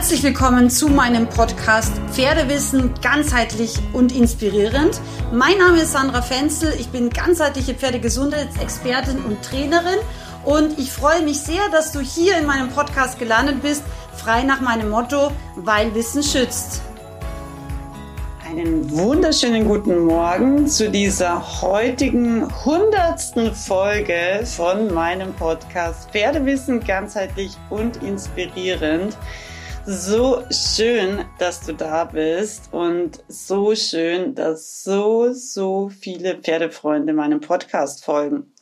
Herzlich willkommen zu meinem Podcast Pferdewissen ganzheitlich und inspirierend. Mein Name ist Sandra Fenzel, ich bin ganzheitliche Pferdegesundheitsexpertin und Trainerin und ich freue mich sehr, dass du hier in meinem Podcast gelandet bist, frei nach meinem Motto, weil Wissen schützt. Einen wunderschönen guten Morgen zu dieser heutigen hundertsten Folge von meinem Podcast Pferdewissen ganzheitlich und inspirierend. So schön, dass du da bist und so schön, dass so, so viele Pferdefreunde meinem Podcast folgen.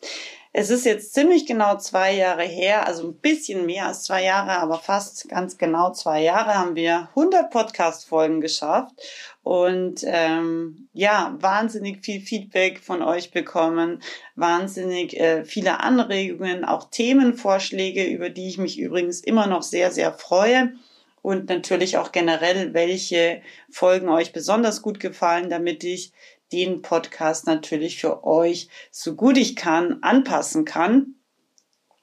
Es ist jetzt ziemlich genau zwei Jahre her, also ein bisschen mehr als zwei Jahre, aber fast ganz genau zwei Jahre haben wir 100 Podcast-Folgen geschafft und ähm, ja, wahnsinnig viel Feedback von euch bekommen, wahnsinnig äh, viele Anregungen, auch Themenvorschläge, über die ich mich übrigens immer noch sehr, sehr freue und natürlich auch generell, welche Folgen euch besonders gut gefallen, damit ich den Podcast natürlich für euch so gut ich kann anpassen kann.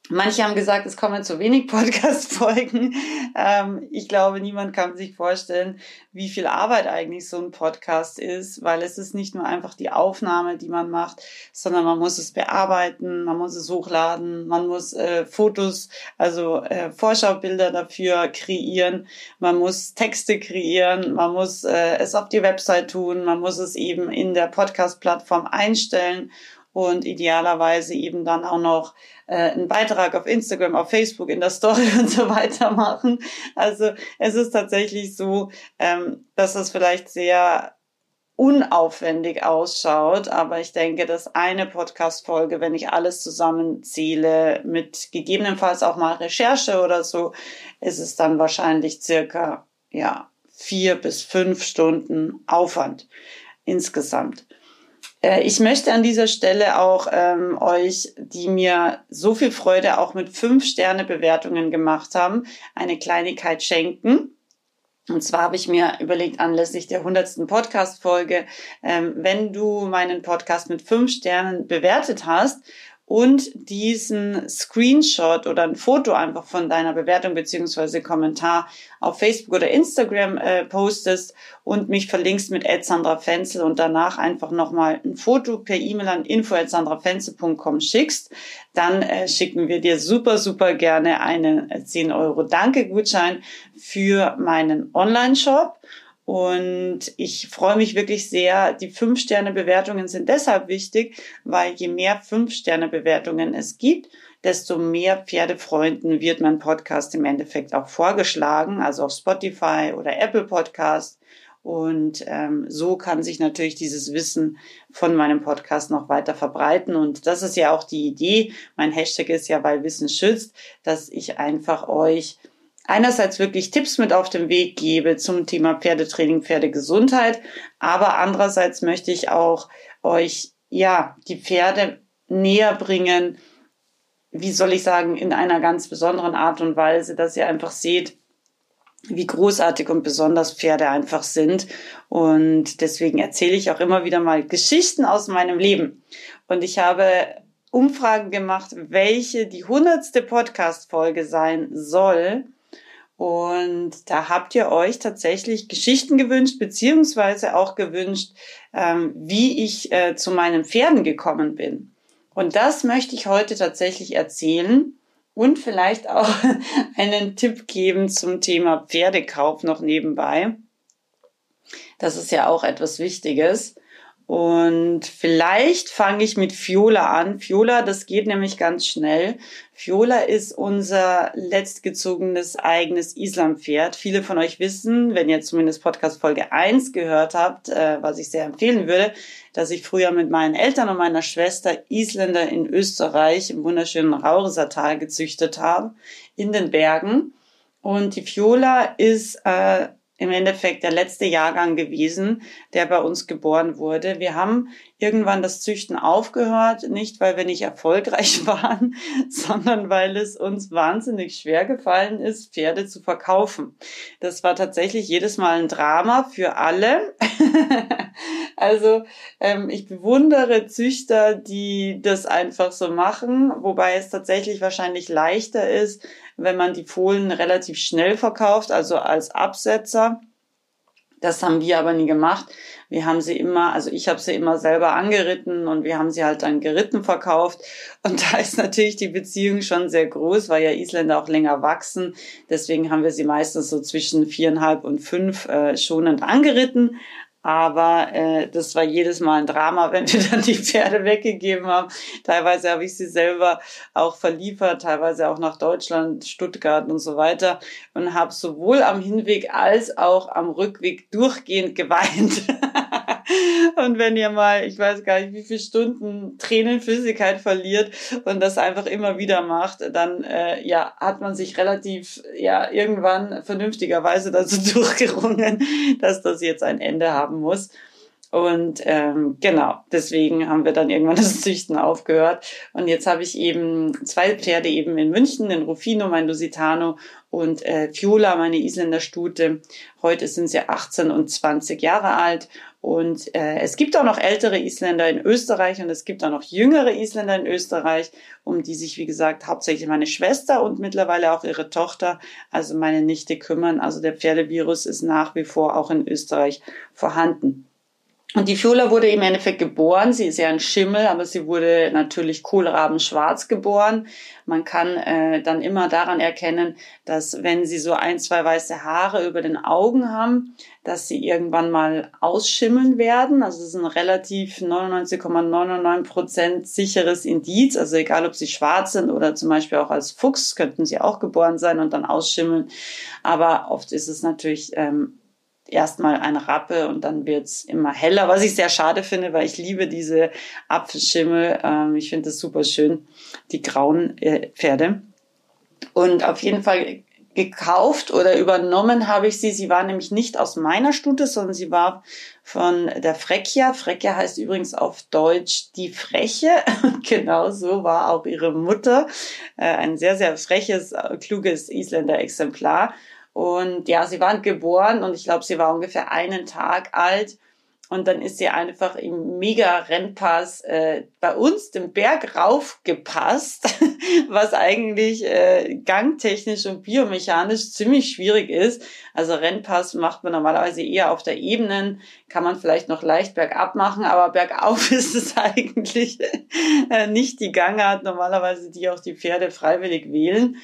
Manche haben gesagt, es kommen zu wenig Podcast-Folgen. Ähm, ich glaube, niemand kann sich vorstellen, wie viel Arbeit eigentlich so ein Podcast ist, weil es ist nicht nur einfach die Aufnahme, die man macht, sondern man muss es bearbeiten, man muss es hochladen, man muss äh, Fotos, also äh, Vorschaubilder dafür kreieren, man muss Texte kreieren, man muss äh, es auf die Website tun, man muss es eben in der Podcast-Plattform einstellen und idealerweise eben dann auch noch äh, einen Beitrag auf Instagram, auf Facebook, in der Story und so weiter machen. Also es ist tatsächlich so, ähm, dass es vielleicht sehr unaufwendig ausschaut, aber ich denke, dass eine Podcast-Folge, wenn ich alles zusammenzähle, mit gegebenenfalls auch mal Recherche oder so, ist es dann wahrscheinlich circa, ja, vier bis fünf Stunden Aufwand insgesamt. Äh, ich möchte an dieser Stelle auch ähm, euch, die mir so viel Freude auch mit fünf Sterne Bewertungen gemacht haben, eine Kleinigkeit schenken. Und zwar habe ich mir überlegt, anlässlich der hundertsten Podcast-Folge, ähm, wenn du meinen Podcast mit fünf Sternen bewertet hast und diesen Screenshot oder ein Foto einfach von deiner Bewertung beziehungsweise Kommentar auf Facebook oder Instagram äh, postest und mich verlinkst mit Sandra Fenzel und danach einfach nochmal ein Foto per E-Mail an info.sandrafenzel.com schickst, dann äh, schicken wir dir super, super gerne einen 10 Euro Danke-Gutschein für meinen Online-Shop. Und ich freue mich wirklich sehr. Die Fünf-Sterne-Bewertungen sind deshalb wichtig, weil je mehr Fünf-Sterne-Bewertungen es gibt, desto mehr Pferdefreunden wird mein Podcast im Endeffekt auch vorgeschlagen, also auf Spotify oder Apple Podcast. Und ähm, so kann sich natürlich dieses Wissen von meinem Podcast noch weiter verbreiten. Und das ist ja auch die Idee. Mein Hashtag ist ja, weil Wissen schützt, dass ich einfach euch einerseits wirklich Tipps mit auf den Weg gebe zum Thema Pferdetraining, Pferdegesundheit, aber andererseits möchte ich auch euch, ja, die Pferde näher bringen, wie soll ich sagen, in einer ganz besonderen Art und Weise, dass ihr einfach seht, wie großartig und besonders Pferde einfach sind. Und deswegen erzähle ich auch immer wieder mal Geschichten aus meinem Leben. Und ich habe Umfragen gemacht, welche die hundertste Podcast-Folge sein soll. Und da habt ihr euch tatsächlich Geschichten gewünscht, beziehungsweise auch gewünscht, ähm, wie ich äh, zu meinen Pferden gekommen bin. Und das möchte ich heute tatsächlich erzählen und vielleicht auch einen Tipp geben zum Thema Pferdekauf noch nebenbei. Das ist ja auch etwas Wichtiges. Und vielleicht fange ich mit Fiola an. Fiola, das geht nämlich ganz schnell. Fiola ist unser letztgezogenes eigenes Islampferd. Viele von euch wissen, wenn ihr zumindest Podcast Folge 1 gehört habt, äh, was ich sehr empfehlen würde, dass ich früher mit meinen Eltern und meiner Schwester Isländer in Österreich im wunderschönen Raurisertal gezüchtet habe, in den Bergen. Und die Fiola ist äh, im Endeffekt der letzte Jahrgang gewesen, der bei uns geboren wurde. Wir haben irgendwann das Züchten aufgehört, nicht weil wir nicht erfolgreich waren, sondern weil es uns wahnsinnig schwer gefallen ist, Pferde zu verkaufen. Das war tatsächlich jedes Mal ein Drama für alle. also ähm, ich bewundere Züchter, die das einfach so machen, wobei es tatsächlich wahrscheinlich leichter ist, wenn man die Fohlen relativ schnell verkauft, also als Absetzer. Das haben wir aber nie gemacht. Wir haben sie immer, also ich habe sie immer selber angeritten und wir haben sie halt dann geritten verkauft. Und da ist natürlich die Beziehung schon sehr groß, weil ja Isländer auch länger wachsen. Deswegen haben wir sie meistens so zwischen viereinhalb und fünf äh, schonend angeritten. Aber äh, das war jedes Mal ein Drama, wenn wir dann die Pferde weggegeben haben. Teilweise habe ich sie selber auch verliefert, teilweise auch nach Deutschland, Stuttgart und so weiter. Und habe sowohl am Hinweg als auch am Rückweg durchgehend geweint. Und wenn ihr mal, ich weiß gar nicht, wie viele Stunden Tränenflüssigkeit verliert und das einfach immer wieder macht, dann äh, ja, hat man sich relativ ja irgendwann vernünftigerweise dazu durchgerungen, dass das jetzt ein Ende haben muss. Und ähm, genau, deswegen haben wir dann irgendwann das Züchten aufgehört. Und jetzt habe ich eben zwei Pferde eben in München, den Rufino, mein Lusitano und äh, Fiola, meine Isländer Stute. Heute sind sie 18 und 20 Jahre alt. Und äh, es gibt auch noch ältere Isländer in Österreich und es gibt auch noch jüngere Isländer in Österreich, um die sich, wie gesagt, hauptsächlich meine Schwester und mittlerweile auch ihre Tochter, also meine Nichte, kümmern. Also der Pferdevirus ist nach wie vor auch in Österreich vorhanden. Und die Fiola wurde im Endeffekt geboren. Sie ist ja ein Schimmel, aber sie wurde natürlich kohlrabenschwarz geboren. Man kann äh, dann immer daran erkennen, dass wenn sie so ein, zwei weiße Haare über den Augen haben, dass sie irgendwann mal ausschimmeln werden. Also das ist ein relativ 99,99 Prozent sicheres Indiz. Also egal, ob sie schwarz sind oder zum Beispiel auch als Fuchs, könnten sie auch geboren sein und dann ausschimmeln. Aber oft ist es natürlich ähm, erstmal ein Rappe und dann wird's immer heller, was ich sehr schade finde, weil ich liebe diese Apfelschimmel. Ähm, ich finde das super schön, die grauen äh, Pferde. Und auf jeden Fall gekauft oder übernommen habe ich sie. Sie war nämlich nicht aus meiner Stute, sondern sie war von der Freccia. Freccia heißt übrigens auf Deutsch die Freche. Genau so war auch ihre Mutter. Äh, ein sehr, sehr freches, kluges Isländer Exemplar. Und ja, sie waren geboren und ich glaube, sie war ungefähr einen Tag alt. Und dann ist sie einfach im Mega-Rennpass äh, bei uns den Berg raufgepasst, was eigentlich äh, gangtechnisch und biomechanisch ziemlich schwierig ist. Also Rennpass macht man normalerweise eher auf der Ebene, kann man vielleicht noch leicht bergab machen, aber bergauf ist es eigentlich äh, nicht die Gangart normalerweise, die auch die Pferde freiwillig wählen.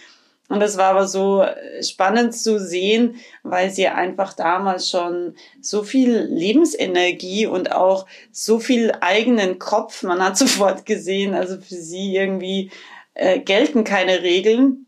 Und das war aber so äh, spannend zu sehen, weil sie einfach damals schon so viel Lebensenergie und auch so viel eigenen Kopf, man hat sofort gesehen, also für sie irgendwie äh, gelten keine Regeln.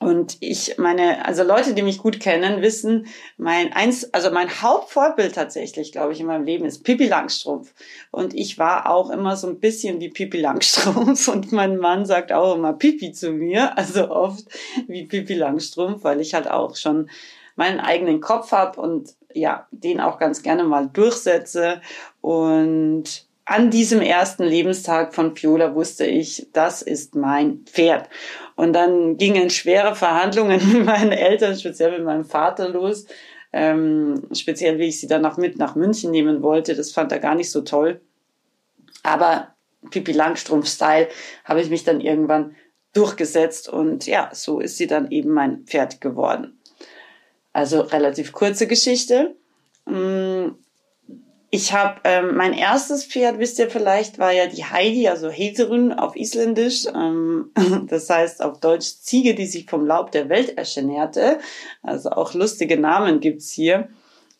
Und ich meine, also Leute, die mich gut kennen, wissen, mein eins, also mein Hauptvorbild tatsächlich, glaube ich, in meinem Leben ist Pippi Langstrumpf. Und ich war auch immer so ein bisschen wie Pippi Langstrumpf. Und mein Mann sagt auch immer Pippi zu mir, also oft wie Pippi Langstrumpf, weil ich halt auch schon meinen eigenen Kopf habe und ja, den auch ganz gerne mal durchsetze. Und an diesem ersten Lebenstag von Fiola wusste ich, das ist mein Pferd. Und dann gingen schwere Verhandlungen mit meinen Eltern, speziell mit meinem Vater los. Ähm, speziell, wie ich sie dann auch mit nach München nehmen wollte. Das fand er gar nicht so toll. Aber Pipi Langstrumpf-Style habe ich mich dann irgendwann durchgesetzt und ja, so ist sie dann eben mein Pferd geworden. Also relativ kurze Geschichte. Ich habe ähm, mein erstes Pferd, wisst ihr vielleicht, war ja die Heidi, also Heterun auf Isländisch. Ähm, das heißt auf Deutsch Ziege, die sich vom Laub der Welt ernährte. Also auch lustige Namen gibt's hier.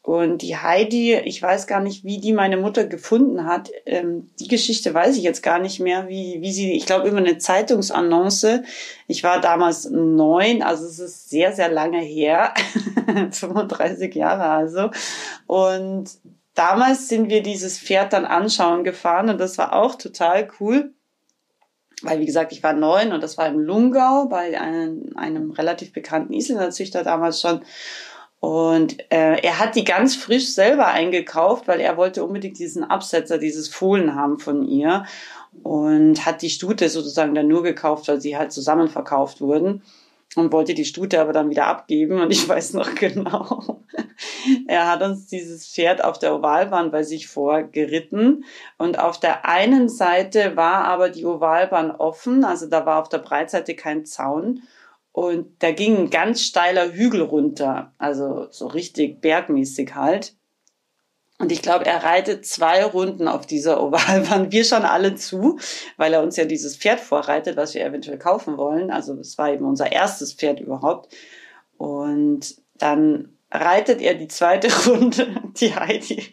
Und die Heidi, ich weiß gar nicht, wie die meine Mutter gefunden hat. Ähm, die Geschichte weiß ich jetzt gar nicht mehr, wie, wie sie, ich glaube, über eine Zeitungsannonce. Ich war damals neun, also es ist sehr, sehr lange her. 35 Jahre also. Und damals sind wir dieses Pferd dann anschauen gefahren und das war auch total cool. Weil, wie gesagt, ich war neun und das war im Lungau bei einem, einem relativ bekannten Isländerzüchter damals schon. Und äh, er hat die ganz frisch selber eingekauft, weil er wollte unbedingt diesen Absetzer, dieses Fohlen haben von ihr und hat die Stute sozusagen dann nur gekauft, weil sie halt zusammen verkauft wurden und wollte die Stute aber dann wieder abgeben. Und ich weiß noch genau, er hat uns dieses Pferd auf der Ovalbahn bei sich vorgeritten. Und auf der einen Seite war aber die Ovalbahn offen, also da war auf der Breitseite kein Zaun. Und da ging ein ganz steiler Hügel runter, also so richtig bergmäßig halt. Und ich glaube, er reitet zwei Runden auf dieser Ovalbahn. Wir schauen alle zu, weil er uns ja dieses Pferd vorreitet, was wir eventuell kaufen wollen. Also es war eben unser erstes Pferd überhaupt. Und dann reitet er die zweite Runde, die Heidi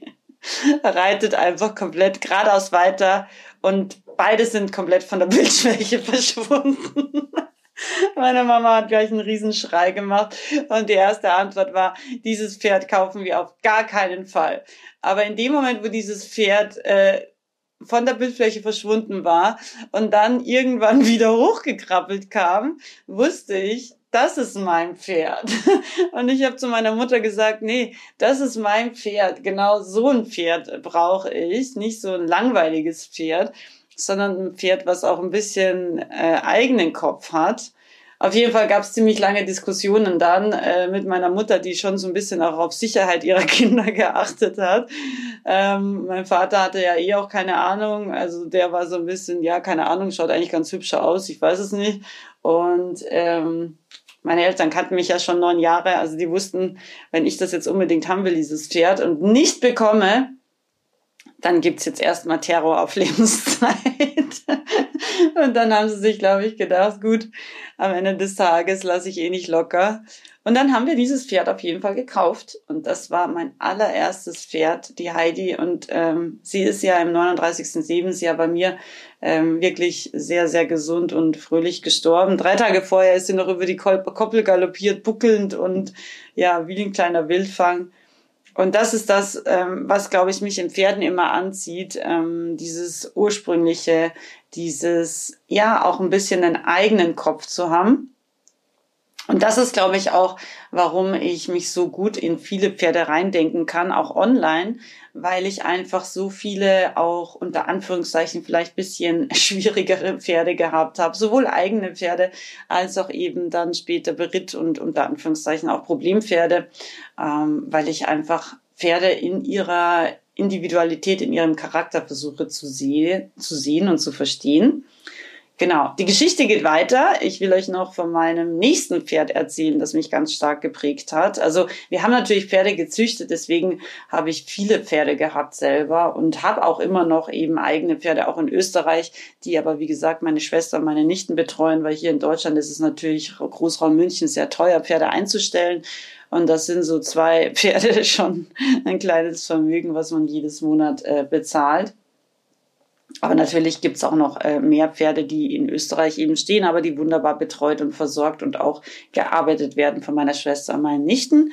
reitet einfach komplett geradeaus weiter und beide sind komplett von der Bildschwäche verschwunden. Meine Mama hat gleich einen Riesenschrei gemacht und die erste Antwort war, dieses Pferd kaufen wir auf gar keinen Fall. Aber in dem Moment, wo dieses Pferd äh, von der Bildfläche verschwunden war und dann irgendwann wieder hochgekrabbelt kam, wusste ich, das ist mein Pferd. Und ich habe zu meiner Mutter gesagt, nee, das ist mein Pferd. Genau so ein Pferd brauche ich, nicht so ein langweiliges Pferd sondern ein Pferd, was auch ein bisschen äh, eigenen Kopf hat. Auf jeden Fall gab es ziemlich lange Diskussionen dann äh, mit meiner Mutter, die schon so ein bisschen auch auf Sicherheit ihrer Kinder geachtet hat. Ähm, mein Vater hatte ja eh auch keine Ahnung, also der war so ein bisschen, ja, keine Ahnung, schaut eigentlich ganz hübscher aus, ich weiß es nicht. Und ähm, meine Eltern kannten mich ja schon neun Jahre, also die wussten, wenn ich das jetzt unbedingt haben will, dieses Pferd, und nicht bekomme, dann gibt's jetzt erstmal Terror auf Lebenszeit. und dann haben sie sich, glaube ich, gedacht, gut, am Ende des Tages lasse ich eh nicht locker. Und dann haben wir dieses Pferd auf jeden Fall gekauft. Und das war mein allererstes Pferd, die Heidi. Und ähm, sie ist ja im 39. Lebensjahr bei mir ähm, wirklich sehr, sehr gesund und fröhlich gestorben. Drei Tage vorher ist sie noch über die Koppel galoppiert, buckelnd und ja, wie ein kleiner Wildfang. Und das ist das, ähm, was, glaube ich, mich in Pferden immer anzieht, ähm, dieses ursprüngliche, dieses, ja, auch ein bisschen einen eigenen Kopf zu haben. Und das ist, glaube ich, auch, warum ich mich so gut in viele Pferde reindenken kann, auch online, weil ich einfach so viele auch unter Anführungszeichen vielleicht bisschen schwierigere Pferde gehabt habe, sowohl eigene Pferde als auch eben dann später Beritt und unter Anführungszeichen auch Problempferde, ähm, weil ich einfach Pferde in ihrer Individualität, in ihrem Charakter versuche zu, sehen, zu sehen und zu verstehen. Genau, die Geschichte geht weiter. Ich will euch noch von meinem nächsten Pferd erzählen, das mich ganz stark geprägt hat. Also wir haben natürlich Pferde gezüchtet, deswegen habe ich viele Pferde gehabt selber und habe auch immer noch eben eigene Pferde, auch in Österreich, die aber wie gesagt meine Schwester und meine Nichten betreuen, weil hier in Deutschland ist es natürlich Großraum München sehr teuer, Pferde einzustellen. Und das sind so zwei Pferde schon ein kleines Vermögen, was man jedes Monat äh, bezahlt. Aber natürlich gibt's auch noch äh, mehr Pferde, die in Österreich eben stehen, aber die wunderbar betreut und versorgt und auch gearbeitet werden von meiner Schwester und meinen Nichten.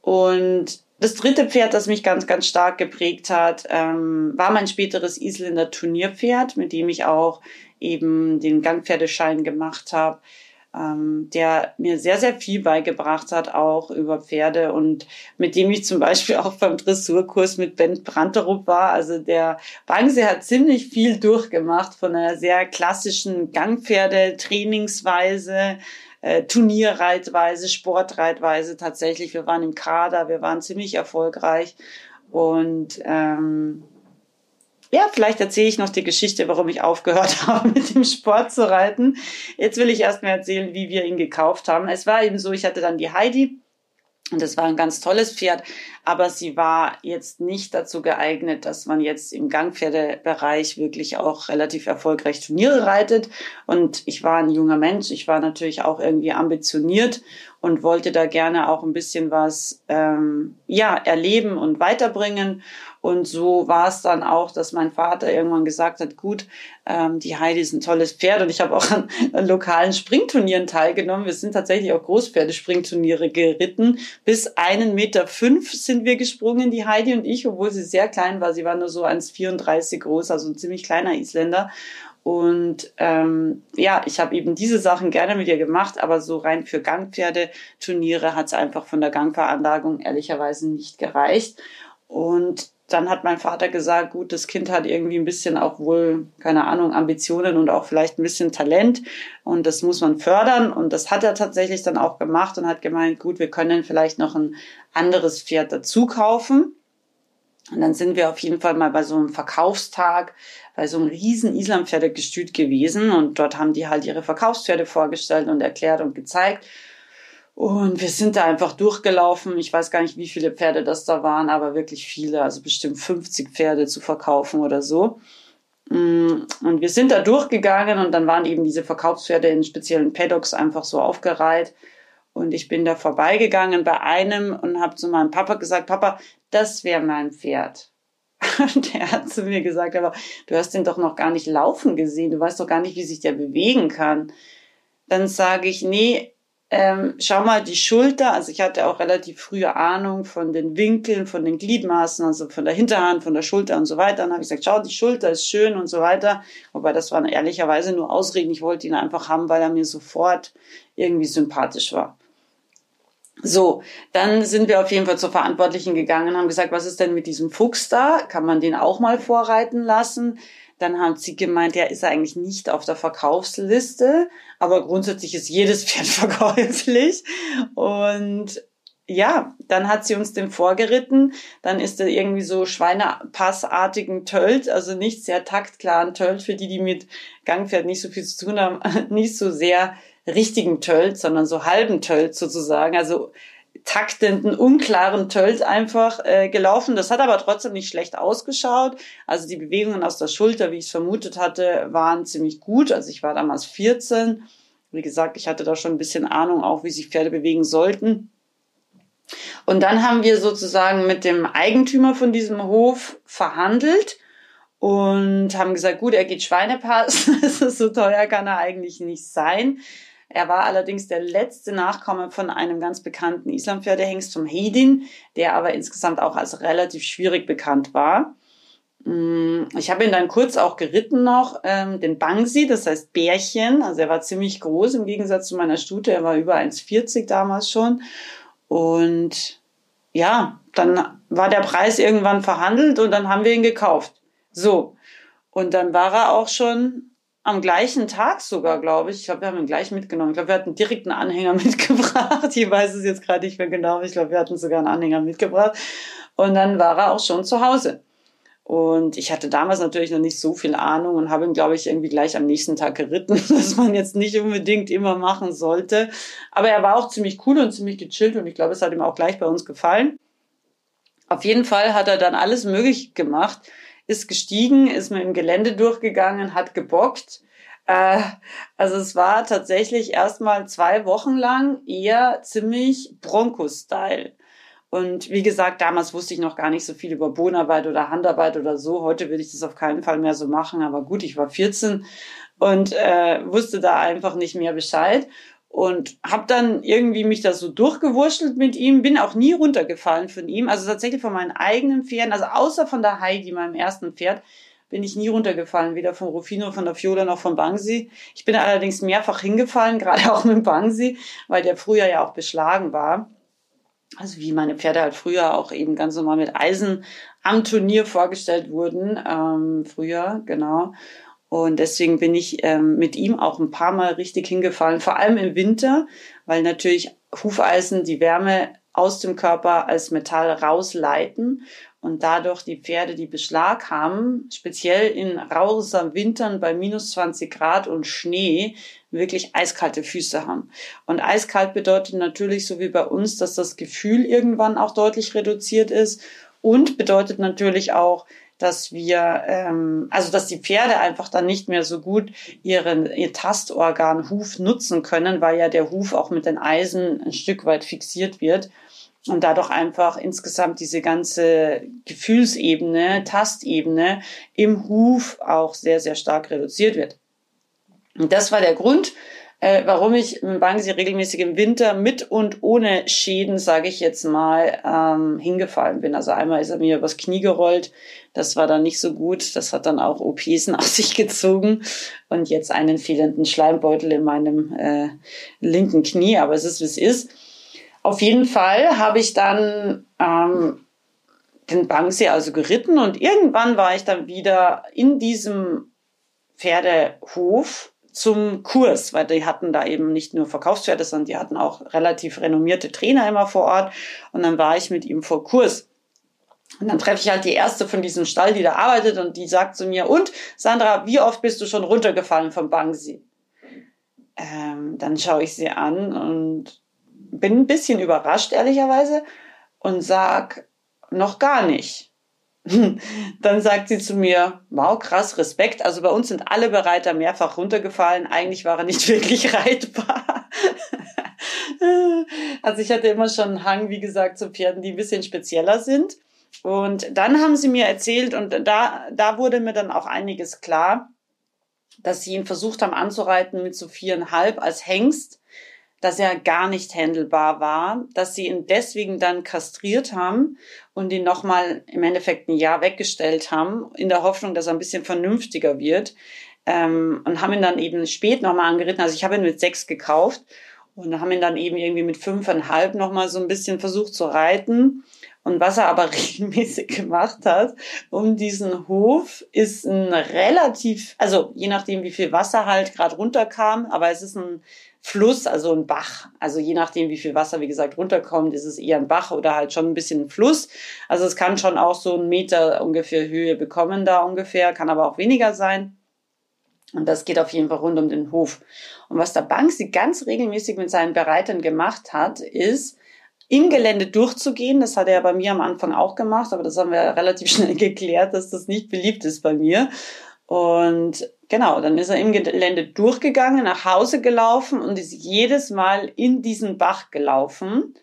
Und das dritte Pferd, das mich ganz, ganz stark geprägt hat, ähm, war mein späteres Isländer Turnierpferd, mit dem ich auch eben den Gangpferdeschein gemacht habe ähm, der mir sehr, sehr viel beigebracht hat, auch über Pferde und mit dem ich zum Beispiel auch beim Dressurkurs mit Ben Branterup war. Also der Bangse hat ziemlich viel durchgemacht von einer sehr klassischen Gangpferde-Trainingsweise, äh, Turnierreitweise, Sportreitweise tatsächlich. Wir waren im Kader, wir waren ziemlich erfolgreich und ähm, ja, vielleicht erzähle ich noch die Geschichte, warum ich aufgehört habe, mit dem Sport zu reiten. Jetzt will ich erst mal erzählen, wie wir ihn gekauft haben. Es war eben so, ich hatte dann die Heidi. Und das war ein ganz tolles Pferd, aber sie war jetzt nicht dazu geeignet, dass man jetzt im Gangpferdebereich wirklich auch relativ erfolgreich Turniere reitet. Und ich war ein junger Mensch, ich war natürlich auch irgendwie ambitioniert und wollte da gerne auch ein bisschen was ähm, ja erleben und weiterbringen und so war es dann auch, dass mein Vater irgendwann gesagt hat, gut, ähm, die Heidi ist ein tolles Pferd und ich habe auch an, an, lokalen Springturnieren teilgenommen. Wir sind tatsächlich auch Großpferdespringturniere geritten. Bis einen Meter fünf sind wir gesprungen, die Heidi und ich, obwohl sie sehr klein war. Sie war nur so 1,34 groß, also ein ziemlich kleiner Isländer. Und ähm, ja, ich habe eben diese Sachen gerne mit ihr gemacht, aber so rein für Gangpferdeturniere hat es einfach von der Gangveranlagung ehrlicherweise nicht gereicht. Und dann hat mein Vater gesagt, gut, das Kind hat irgendwie ein bisschen auch wohl, keine Ahnung, Ambitionen und auch vielleicht ein bisschen Talent und das muss man fördern und das hat er tatsächlich dann auch gemacht und hat gemeint, gut, wir können vielleicht noch ein anderes Pferd dazu kaufen. Und dann sind wir auf jeden Fall mal bei so einem Verkaufstag, bei so einem riesen Islampferdegestüt gewesen und dort haben die halt ihre Verkaufspferde vorgestellt und erklärt und gezeigt. Und wir sind da einfach durchgelaufen. Ich weiß gar nicht, wie viele Pferde das da waren, aber wirklich viele, also bestimmt 50 Pferde zu verkaufen oder so. Mm, und wir sind da durchgegangen und dann waren eben diese Verkaufspferde in speziellen Paddocks einfach so aufgereiht. Und ich bin da vorbeigegangen bei einem und habe zu meinem Papa gesagt, Papa, das wäre mein Pferd. Und der hat zu mir gesagt, aber du hast den doch noch gar nicht laufen gesehen, du weißt doch gar nicht, wie sich der bewegen kann. Dann sage ich, nee, ähm, schau mal die Schulter, also ich hatte auch relativ frühe Ahnung von den Winkeln, von den Gliedmaßen, also von der Hinterhand, von der Schulter und so weiter. Dann habe ich gesagt, schau, die Schulter ist schön und so weiter. Wobei das waren ehrlicherweise nur Ausreden. Ich wollte ihn einfach haben, weil er mir sofort irgendwie sympathisch war. So, dann sind wir auf jeden Fall zur Verantwortlichen gegangen, haben gesagt, was ist denn mit diesem Fuchs da? Kann man den auch mal vorreiten lassen? Dann haben sie gemeint, ja, ist er eigentlich nicht auf der Verkaufsliste, aber grundsätzlich ist jedes Pferd verkäuflich. Und ja, dann hat sie uns den vorgeritten. Dann ist er irgendwie so Schweinepassartigen Tölt, also nicht sehr taktklaren Tölt, für die, die mit Gangpferd nicht so viel zu tun haben, nicht so sehr richtigen Tölt, sondern so halben Tölt sozusagen. Also taktenden, unklaren Tölt einfach äh, gelaufen. Das hat aber trotzdem nicht schlecht ausgeschaut. Also die Bewegungen aus der Schulter, wie ich es vermutet hatte, waren ziemlich gut. Also ich war damals 14. Wie gesagt, ich hatte da schon ein bisschen Ahnung auch, wie sich Pferde bewegen sollten. Und dann haben wir sozusagen mit dem Eigentümer von diesem Hof verhandelt und haben gesagt, gut, er geht Schweinepass. so teuer kann er eigentlich nicht sein. Er war allerdings der letzte Nachkomme von einem ganz bekannten Islampferdehengst vom Hedin, der aber insgesamt auch als relativ schwierig bekannt war. Mm, ich habe ihn dann kurz auch geritten noch, ähm, den Bangsi, das heißt Bärchen. Also er war ziemlich groß im Gegensatz zu meiner Stute. Er war über 1,40 damals schon. Und ja, dann war der Preis irgendwann verhandelt und dann haben wir ihn gekauft. So. Und dann war er auch schon am gleichen Tag sogar, glaube ich. Ich glaube, wir haben ihn gleich mitgenommen. Ich glaube, wir hatten direkt einen Anhänger mitgebracht. Ich weiß es jetzt gerade nicht mehr genau. Ich glaube, wir hatten sogar einen Anhänger mitgebracht. Und dann war er auch schon zu Hause. Und ich hatte damals natürlich noch nicht so viel Ahnung und habe ihn, glaube ich, irgendwie gleich am nächsten Tag geritten, was man jetzt nicht unbedingt immer machen sollte. Aber er war auch ziemlich cool und ziemlich gechillt und ich glaube, es hat ihm auch gleich bei uns gefallen. Auf jeden Fall hat er dann alles möglich gemacht ist gestiegen, ist mit dem Gelände durchgegangen, hat gebockt. Äh, also es war tatsächlich erstmal zwei Wochen lang eher ziemlich Bronco-Style. Und wie gesagt, damals wusste ich noch gar nicht so viel über Bohnarbeit oder Handarbeit oder so. Heute würde ich das auf keinen Fall mehr so machen. Aber gut, ich war 14 und äh, wusste da einfach nicht mehr Bescheid und habe dann irgendwie mich da so durchgewurschtelt mit ihm, bin auch nie runtergefallen von ihm, also tatsächlich von meinen eigenen Pferden, also außer von der Heidi, meinem ersten Pferd, bin ich nie runtergefallen, weder von Rufino, von der Fiola noch von Bangsi. Ich bin allerdings mehrfach hingefallen, gerade auch mit Bangsi, weil der früher ja auch beschlagen war. Also wie meine Pferde halt früher auch eben ganz normal mit Eisen am Turnier vorgestellt wurden, ähm, früher, genau. Und deswegen bin ich ähm, mit ihm auch ein paar Mal richtig hingefallen, vor allem im Winter, weil natürlich Hufeisen die Wärme aus dem Körper als Metall rausleiten und dadurch die Pferde, die Beschlag haben, speziell in raueren Wintern bei minus 20 Grad und Schnee, wirklich eiskalte Füße haben. Und eiskalt bedeutet natürlich, so wie bei uns, dass das Gefühl irgendwann auch deutlich reduziert ist und bedeutet natürlich auch, dass wir, ähm, also dass die Pferde einfach dann nicht mehr so gut ihren, ihr Tastorgan Huf nutzen können, weil ja der Huf auch mit den Eisen ein Stück weit fixiert wird und dadurch einfach insgesamt diese ganze Gefühlsebene, Tastebene im Huf auch sehr, sehr stark reduziert wird. Und das war der Grund, äh, warum ich mit Bangsi regelmäßig im Winter mit und ohne Schäden, sage ich jetzt mal, ähm, hingefallen bin. Also einmal ist er mir übers Knie gerollt. Das war dann nicht so gut. Das hat dann auch OPs nach sich gezogen. Und jetzt einen fehlenden Schleimbeutel in meinem äh, linken Knie. Aber es ist, wie es ist. Auf jeden Fall habe ich dann ähm, den Bangsi also geritten und irgendwann war ich dann wieder in diesem Pferdehof zum Kurs, weil die hatten da eben nicht nur Verkaufspferde, sondern die hatten auch relativ renommierte Trainer immer vor Ort. Und dann war ich mit ihm vor Kurs. Und dann treffe ich halt die erste von diesem Stall, die da arbeitet und die sagt zu mir, und Sandra, wie oft bist du schon runtergefallen vom Bangsi? Ähm, dann schaue ich sie an und bin ein bisschen überrascht, ehrlicherweise, und sag, noch gar nicht. Dann sagt sie zu mir, wow, krass, Respekt. Also bei uns sind alle Bereiter mehrfach runtergefallen. Eigentlich war er nicht wirklich reitbar. also ich hatte immer schon einen Hang, wie gesagt, zu Pferden, die ein bisschen spezieller sind. Und dann haben sie mir erzählt, und da, da wurde mir dann auch einiges klar, dass sie ihn versucht haben anzureiten mit so viereinhalb als Hengst dass er gar nicht handelbar war, dass sie ihn deswegen dann kastriert haben und ihn nochmal im Endeffekt ein Jahr weggestellt haben, in der Hoffnung, dass er ein bisschen vernünftiger wird. Ähm, und haben ihn dann eben spät nochmal angeritten. Also ich habe ihn mit sechs gekauft und haben ihn dann eben irgendwie mit fünfeinhalb nochmal so ein bisschen versucht zu reiten. Und was er aber regelmäßig gemacht hat um diesen Hof, ist ein relativ, also je nachdem, wie viel Wasser halt gerade runterkam, aber es ist ein Fluss, also ein Bach. Also je nachdem, wie viel Wasser, wie gesagt, runterkommt, ist es eher ein Bach oder halt schon ein bisschen ein Fluss. Also es kann schon auch so einen Meter ungefähr Höhe bekommen da ungefähr, kann aber auch weniger sein. Und das geht auf jeden Fall rund um den Hof. Und was der Banksy ganz regelmäßig mit seinen Bereitern gemacht hat, ist, im Gelände durchzugehen. Das hat er bei mir am Anfang auch gemacht, aber das haben wir relativ schnell geklärt, dass das nicht beliebt ist bei mir. Und genau, dann ist er im Gelände durchgegangen, nach Hause gelaufen und ist jedes Mal in diesen Bach gelaufen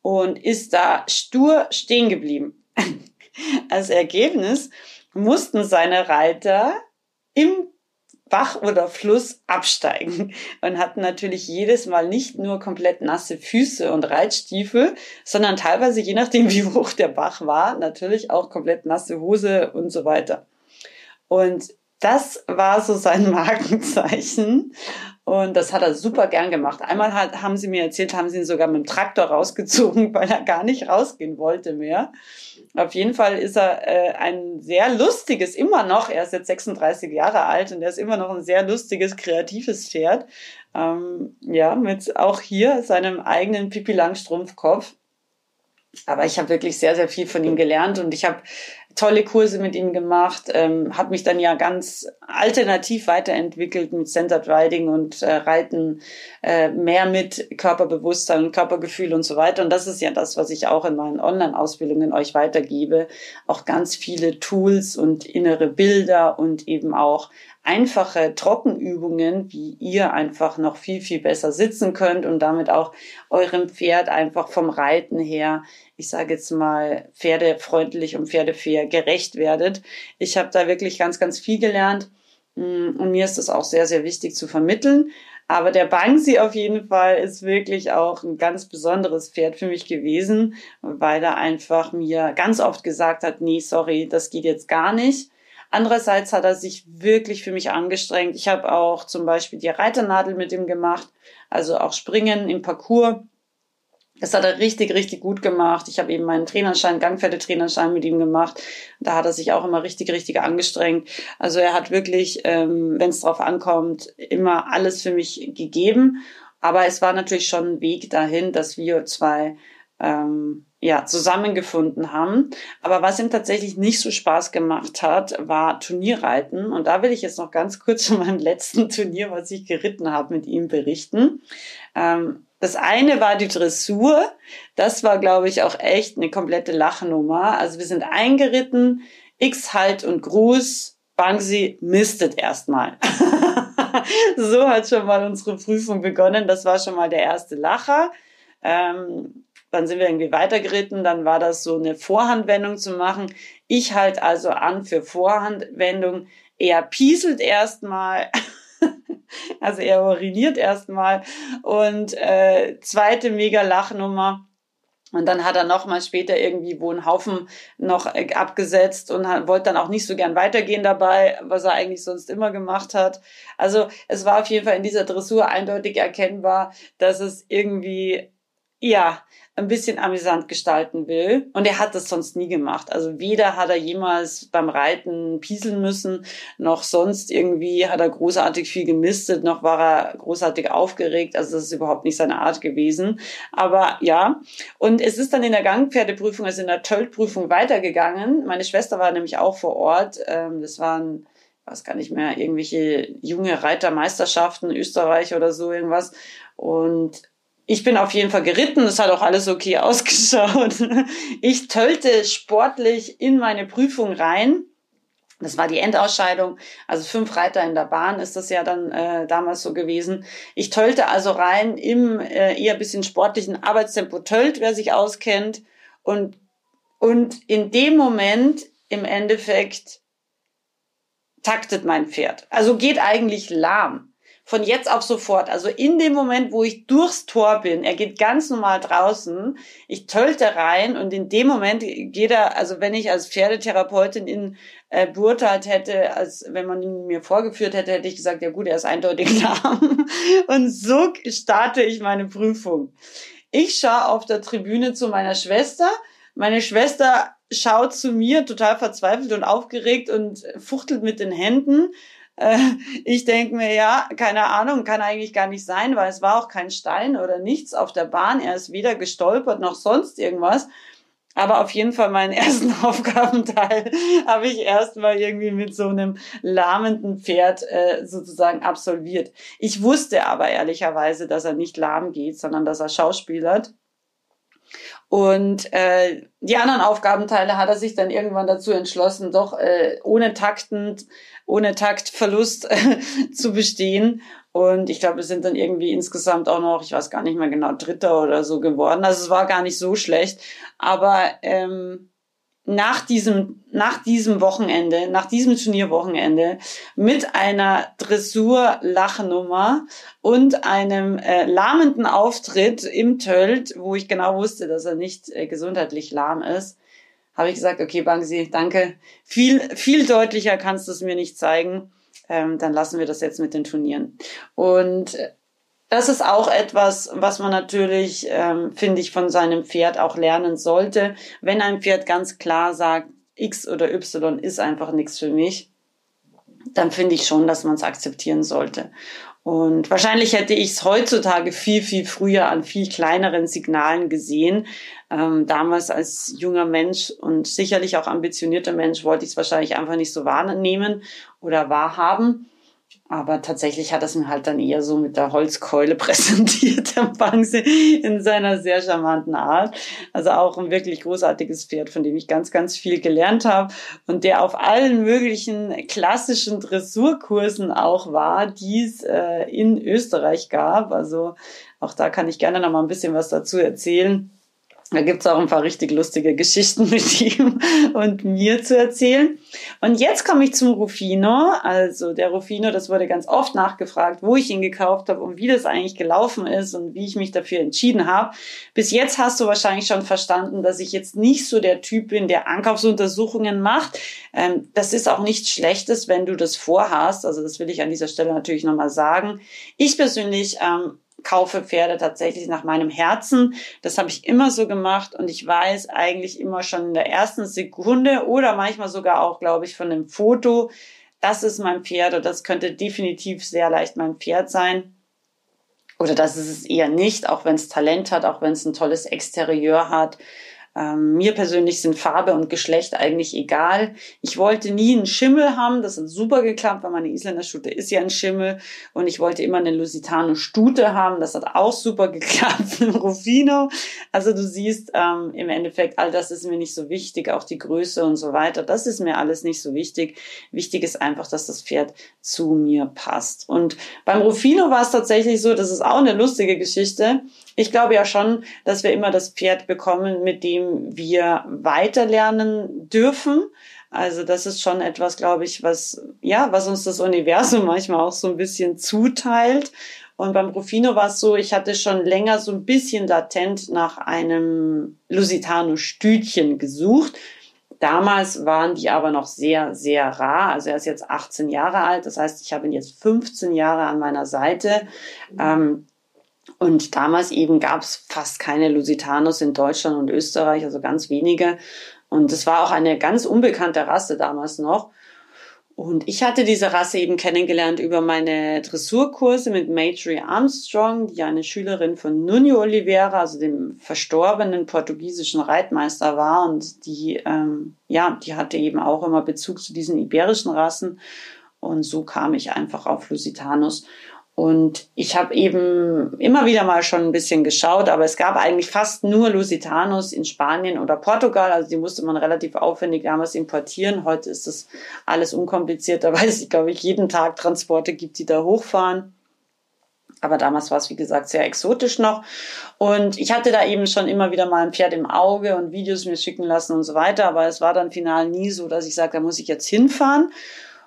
und ist da stur stehen geblieben. Als Ergebnis mussten seine Reiter im Bach oder Fluss absteigen und hatten natürlich jedes Mal nicht nur komplett nasse Füße und Reitstiefel, sondern teilweise, je nachdem wie hoch der Bach war, natürlich auch komplett nasse Hose und so weiter. Und das war so sein Markenzeichen. Und das hat er super gern gemacht. Einmal hat, haben sie mir erzählt, haben sie ihn sogar mit dem Traktor rausgezogen, weil er gar nicht rausgehen wollte mehr. Auf jeden Fall ist er äh, ein sehr lustiges, immer noch, er ist jetzt 36 Jahre alt und er ist immer noch ein sehr lustiges, kreatives Pferd. Ähm, ja, mit auch hier seinem eigenen Pipi Langstrumpfkopf. Aber ich habe wirklich sehr, sehr viel von ihm gelernt und ich habe tolle Kurse mit ihm gemacht, ähm, habe mich dann ja ganz alternativ weiterentwickelt mit Centered Riding und äh, Reiten, äh, mehr mit Körperbewusstsein, Körpergefühl und so weiter. Und das ist ja das, was ich auch in meinen Online-Ausbildungen euch weitergebe. Auch ganz viele Tools und innere Bilder und eben auch einfache Trockenübungen, wie ihr einfach noch viel, viel besser sitzen könnt und damit auch eurem Pferd einfach vom Reiten her ich sage jetzt mal, pferdefreundlich und pferdefair gerecht werdet. Ich habe da wirklich ganz, ganz viel gelernt mm, und mir ist das auch sehr, sehr wichtig zu vermitteln. Aber der Bangsi auf jeden Fall ist wirklich auch ein ganz besonderes Pferd für mich gewesen, weil er einfach mir ganz oft gesagt hat, nee, sorry, das geht jetzt gar nicht. Andererseits hat er sich wirklich für mich angestrengt. Ich habe auch zum Beispiel die Reiternadel mit ihm gemacht, also auch Springen im Parcours. Das hat er richtig, richtig gut gemacht. Ich habe eben meinen Trainerschein, Gangpferdetrainerschein mit ihm gemacht. Da hat er sich auch immer richtig, richtig angestrengt. Also er hat wirklich, ähm, wenn es drauf ankommt, immer alles für mich gegeben. Aber es war natürlich schon ein Weg dahin, dass wir zwei ähm, ja, zusammengefunden haben. Aber was ihm tatsächlich nicht so Spaß gemacht hat, war Turnierreiten. Und da will ich jetzt noch ganz kurz von meinem letzten Turnier, was ich geritten habe, mit ihm berichten. Ähm, das eine war die Dressur. Das war, glaube ich, auch echt eine komplette Lachnummer. Also wir sind eingeritten, X Halt und Gruß. Bangsi mistet erstmal. so hat schon mal unsere Prüfung begonnen. Das war schon mal der erste Lacher. Ähm, dann sind wir irgendwie weitergeritten, dann war das so eine Vorhandwendung zu machen. Ich halt also an für Vorhandwendung. Er pieselt erstmal Also er uriniert erstmal. Und äh, zweite mega Lachnummer. Und dann hat er noch mal später irgendwie wo einen Haufen noch äh, abgesetzt und hat, wollte dann auch nicht so gern weitergehen dabei, was er eigentlich sonst immer gemacht hat. Also es war auf jeden Fall in dieser Dressur eindeutig erkennbar, dass es irgendwie ja, ein bisschen amüsant gestalten will. Und er hat das sonst nie gemacht. Also weder hat er jemals beim Reiten pieseln müssen, noch sonst irgendwie hat er großartig viel gemistet, noch war er großartig aufgeregt. Also das ist überhaupt nicht seine Art gewesen. Aber ja, und es ist dann in der Gangpferdeprüfung, also in der Töllprüfung weitergegangen. Meine Schwester war nämlich auch vor Ort. Ähm, das waren weiß gar nicht mehr, irgendwelche junge Reitermeisterschaften, Österreich oder so irgendwas. Und ich bin auf jeden Fall geritten, es hat auch alles okay ausgeschaut. Ich töllte sportlich in meine Prüfung rein. Das war die Endausscheidung, also fünf Reiter in der Bahn ist das ja dann äh, damals so gewesen. Ich töllte also rein im äh, eher bisschen sportlichen Arbeitstempo tölt, wer sich auskennt. Und, und in dem Moment im Endeffekt taktet mein Pferd. Also geht eigentlich lahm von jetzt auf sofort. Also in dem Moment, wo ich durchs Tor bin, er geht ganz normal draußen, ich tölte rein und in dem Moment geht er, also wenn ich als Pferdetherapeutin ihn äh, beurteilt hätte, als wenn man ihn mir vorgeführt hätte, hätte ich gesagt, ja gut, er ist eindeutig lahm. Und so starte ich meine Prüfung. Ich schaue auf der Tribüne zu meiner Schwester. Meine Schwester schaut zu mir total verzweifelt und aufgeregt und fuchtelt mit den Händen. Äh, ich denke mir, ja, keine Ahnung, kann eigentlich gar nicht sein, weil es war auch kein Stein oder nichts auf der Bahn. Er ist weder gestolpert noch sonst irgendwas. Aber auf jeden Fall meinen ersten Aufgabenteil habe ich erstmal irgendwie mit so einem lahmenden Pferd äh, sozusagen absolviert. Ich wusste aber ehrlicherweise, dass er nicht lahm geht, sondern dass er schauspielert. Und äh, die anderen Aufgabenteile hat er sich dann irgendwann dazu entschlossen, doch äh, ohne taktend, ohne Taktverlust zu bestehen. Und ich glaube, wir sind dann irgendwie insgesamt auch noch, ich weiß gar nicht mehr genau, Dritter oder so geworden. Also es war gar nicht so schlecht. Aber ähm, nach diesem, nach diesem Wochenende, nach diesem Turnierwochenende mit einer Dressur-Lachnummer und einem äh, lahmenden Auftritt im Tölt, wo ich genau wusste, dass er nicht äh, gesundheitlich lahm ist, habe ich gesagt, okay, Bangsi, danke. Viel, viel deutlicher kannst du es mir nicht zeigen. Ähm, dann lassen wir das jetzt mit den Turnieren. Und äh, das ist auch etwas, was man natürlich, ähm, finde ich, von seinem Pferd auch lernen sollte. Wenn ein Pferd ganz klar sagt, X oder Y ist einfach nichts für mich, dann finde ich schon, dass man es akzeptieren sollte. Und wahrscheinlich hätte ich es heutzutage viel, viel früher an viel kleineren Signalen gesehen. Ähm, damals als junger Mensch und sicherlich auch ambitionierter Mensch wollte ich es wahrscheinlich einfach nicht so wahrnehmen oder wahrhaben. Aber tatsächlich hat es mir halt dann eher so mit der Holzkeule präsentiert, der Bangse, in seiner sehr charmanten Art. Also auch ein wirklich großartiges Pferd, von dem ich ganz, ganz viel gelernt habe und der auf allen möglichen klassischen Dressurkursen auch war, die es äh, in Österreich gab. Also auch da kann ich gerne noch mal ein bisschen was dazu erzählen. Da gibt's auch ein paar richtig lustige Geschichten mit ihm und mir zu erzählen. Und jetzt komme ich zum Rufino. Also der Rufino, das wurde ganz oft nachgefragt, wo ich ihn gekauft habe und wie das eigentlich gelaufen ist und wie ich mich dafür entschieden habe. Bis jetzt hast du wahrscheinlich schon verstanden, dass ich jetzt nicht so der Typ bin, der Ankaufsuntersuchungen macht. Ähm, das ist auch nichts Schlechtes, wenn du das vorhast. Also das will ich an dieser Stelle natürlich nochmal sagen. Ich persönlich ähm, kaufe Pferde tatsächlich nach meinem Herzen. Das habe ich immer so gemacht und ich weiß eigentlich immer schon in der ersten Sekunde oder manchmal sogar auch, glaube ich, von dem Foto, das ist mein Pferd und das könnte definitiv sehr leicht mein Pferd sein. Oder das ist es eher nicht, auch wenn es Talent hat, auch wenn es ein tolles Exterieur hat. Ähm, mir persönlich sind Farbe und Geschlecht eigentlich egal. Ich wollte nie einen Schimmel haben. Das hat super geklappt, weil meine Isländer Stute ist ja ein Schimmel. Und ich wollte immer eine Lusitano Stute haben. Das hat auch super geklappt im Rufino. Also du siehst, ähm, im Endeffekt, all das ist mir nicht so wichtig. Auch die Größe und so weiter. Das ist mir alles nicht so wichtig. Wichtig ist einfach, dass das Pferd zu mir passt. Und beim Rufino war es tatsächlich so, das ist auch eine lustige Geschichte. Ich glaube ja schon, dass wir immer das Pferd bekommen, mit dem wir weiterlernen dürfen. Also das ist schon etwas, glaube ich, was, ja, was uns das Universum manchmal auch so ein bisschen zuteilt. Und beim Rufino war es so, ich hatte schon länger so ein bisschen latent nach einem Lusitano-Stütchen gesucht. Damals waren die aber noch sehr, sehr rar. Also er ist jetzt 18 Jahre alt. Das heißt, ich habe ihn jetzt 15 Jahre an meiner Seite. Ähm, und damals eben gab es fast keine Lusitanos in Deutschland und Österreich, also ganz wenige. Und es war auch eine ganz unbekannte Rasse damals noch. Und ich hatte diese Rasse eben kennengelernt über meine Dressurkurse mit Majorie Armstrong, die eine Schülerin von Nuno Oliveira, also dem verstorbenen portugiesischen Reitmeister war. Und die, ähm, ja, die hatte eben auch immer Bezug zu diesen iberischen Rassen. Und so kam ich einfach auf Lusitanus. Und ich habe eben immer wieder mal schon ein bisschen geschaut, aber es gab eigentlich fast nur Lusitanos in Spanien oder Portugal. Also die musste man relativ aufwendig damals importieren. Heute ist das alles unkomplizierter, weil es, glaube ich, jeden Tag Transporte gibt, die da hochfahren. Aber damals war es, wie gesagt, sehr exotisch noch. Und ich hatte da eben schon immer wieder mal ein Pferd im Auge und Videos mir schicken lassen und so weiter. Aber es war dann final nie so, dass ich sage, da muss ich jetzt hinfahren.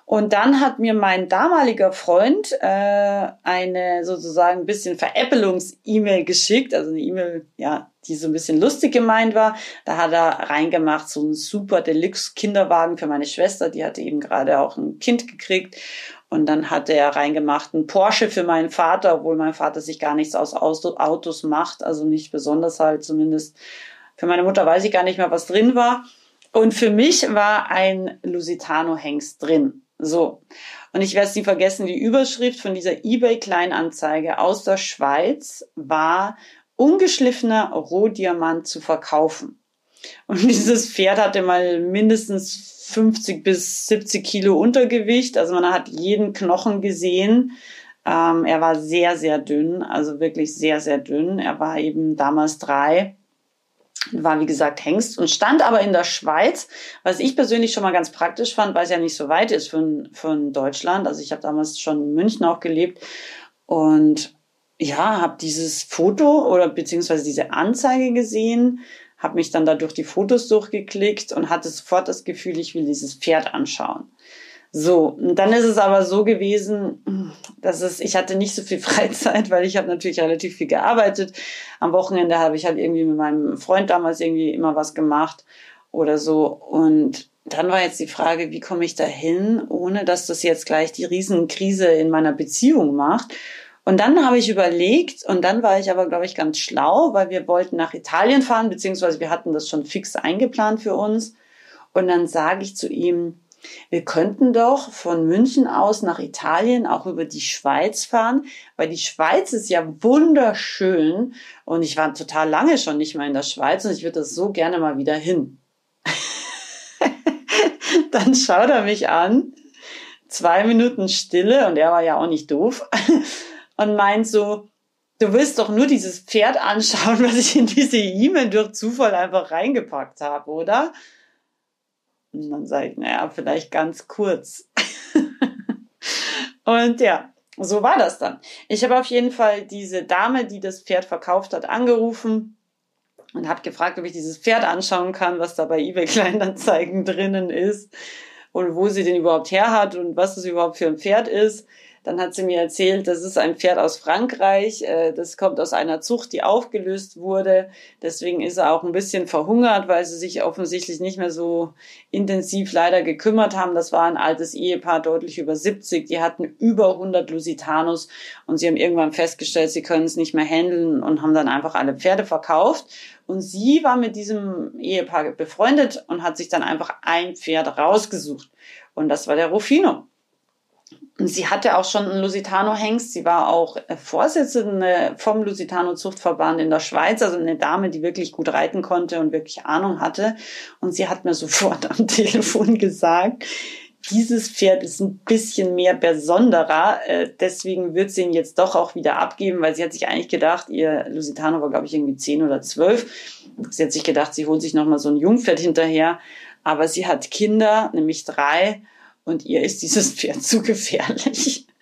Und dann hat mir mein damaliger Freund äh, eine sozusagen ein bisschen Veräppelungs-E-Mail geschickt, also eine E-Mail, ja, die so ein bisschen lustig gemeint war. Da hat er reingemacht so einen super Deluxe-Kinderwagen für meine Schwester, die hatte eben gerade auch ein Kind gekriegt. Und dann hat er reingemacht einen Porsche für meinen Vater, obwohl mein Vater sich gar nichts aus Autos macht, also nicht besonders halt zumindest. Für meine Mutter weiß ich gar nicht mehr, was drin war. Und für mich war ein Lusitano-Hengst drin. So. Und ich werde es nie vergessen, die Überschrift von dieser eBay-Kleinanzeige aus der Schweiz war ungeschliffener Rohdiamant zu verkaufen. Und dieses Pferd hatte mal mindestens 50 bis 70 Kilo Untergewicht. Also man hat jeden Knochen gesehen. Ähm, er war sehr, sehr dünn, also wirklich sehr, sehr dünn. Er war eben damals drei war wie gesagt Hengst und stand aber in der Schweiz, was ich persönlich schon mal ganz praktisch fand, weil es ja nicht so weit ist von, von Deutschland. Also ich habe damals schon in München auch gelebt und ja, habe dieses Foto oder beziehungsweise diese Anzeige gesehen, habe mich dann da durch die Fotos durchgeklickt und hatte sofort das Gefühl, ich will dieses Pferd anschauen. So, und dann ist es aber so gewesen, dass es, ich hatte nicht so viel Freizeit, weil ich habe natürlich relativ viel gearbeitet. Am Wochenende habe ich halt irgendwie mit meinem Freund damals irgendwie immer was gemacht oder so. Und dann war jetzt die Frage, wie komme ich da hin, ohne dass das jetzt gleich die Riesenkrise in meiner Beziehung macht. Und dann habe ich überlegt, und dann war ich aber, glaube ich, ganz schlau, weil wir wollten nach Italien fahren, beziehungsweise wir hatten das schon fix eingeplant für uns. Und dann sage ich zu ihm, wir könnten doch von München aus nach Italien auch über die Schweiz fahren, weil die Schweiz ist ja wunderschön und ich war total lange schon nicht mehr in der Schweiz und ich würde das so gerne mal wieder hin. Dann schaut er mich an, zwei Minuten Stille und er war ja auch nicht doof und meint so, du willst doch nur dieses Pferd anschauen, was ich in diese E-Mail durch Zufall einfach reingepackt habe, oder? Und dann sage ich, naja, vielleicht ganz kurz. und ja, so war das dann. Ich habe auf jeden Fall diese Dame, die das Pferd verkauft hat, angerufen und habe gefragt, ob ich dieses Pferd anschauen kann, was da bei eBay Kleinanzeigen drinnen ist und wo sie den überhaupt her hat und was das überhaupt für ein Pferd ist. Dann hat sie mir erzählt, das ist ein Pferd aus Frankreich. Äh, das kommt aus einer Zucht, die aufgelöst wurde. Deswegen ist er auch ein bisschen verhungert, weil sie sich offensichtlich nicht mehr so intensiv leider gekümmert haben. Das war ein altes Ehepaar, deutlich über 70. Die hatten über 100 Lusitanos und sie haben irgendwann festgestellt, sie können es nicht mehr handeln und haben dann einfach alle Pferde verkauft. Und sie war mit diesem Ehepaar befreundet und hat sich dann einfach ein Pferd rausgesucht. Und das war der Rufino. Sie hatte auch schon einen Lusitano-Hengst. Sie war auch äh, Vorsitzende vom Lusitano-Zuchtverband in der Schweiz, also eine Dame, die wirklich gut reiten konnte und wirklich Ahnung hatte. Und sie hat mir sofort am Telefon gesagt, dieses Pferd ist ein bisschen mehr besonderer, äh, deswegen wird sie ihn jetzt doch auch wieder abgeben, weil sie hat sich eigentlich gedacht, ihr Lusitano war, glaube ich, irgendwie zehn oder zwölf. Sie hat sich gedacht, sie holt sich nochmal so ein Jungpferd hinterher, aber sie hat Kinder, nämlich drei, und ihr ist dieses Pferd zu gefährlich.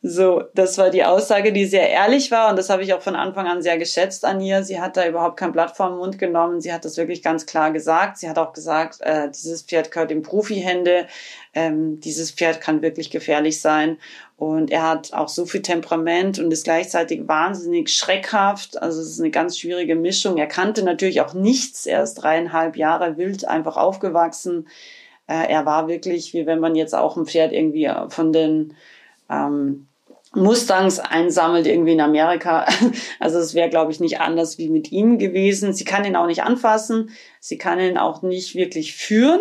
So, das war die Aussage, die sehr ehrlich war und das habe ich auch von Anfang an sehr geschätzt an ihr. Sie hat da überhaupt kein Blatt den Mund genommen. Sie hat das wirklich ganz klar gesagt. Sie hat auch gesagt, äh, dieses Pferd gehört in Profihände. Ähm, dieses Pferd kann wirklich gefährlich sein. Und er hat auch so viel Temperament und ist gleichzeitig wahnsinnig schreckhaft. Also es ist eine ganz schwierige Mischung. Er kannte natürlich auch nichts. Er ist dreieinhalb Jahre wild einfach aufgewachsen. Äh, er war wirklich, wie wenn man jetzt auch ein Pferd irgendwie von den ähm, Mustangs einsammelt irgendwie in Amerika. Also es wäre, glaube ich, nicht anders wie mit ihm gewesen. Sie kann ihn auch nicht anfassen. Sie kann ihn auch nicht wirklich führen.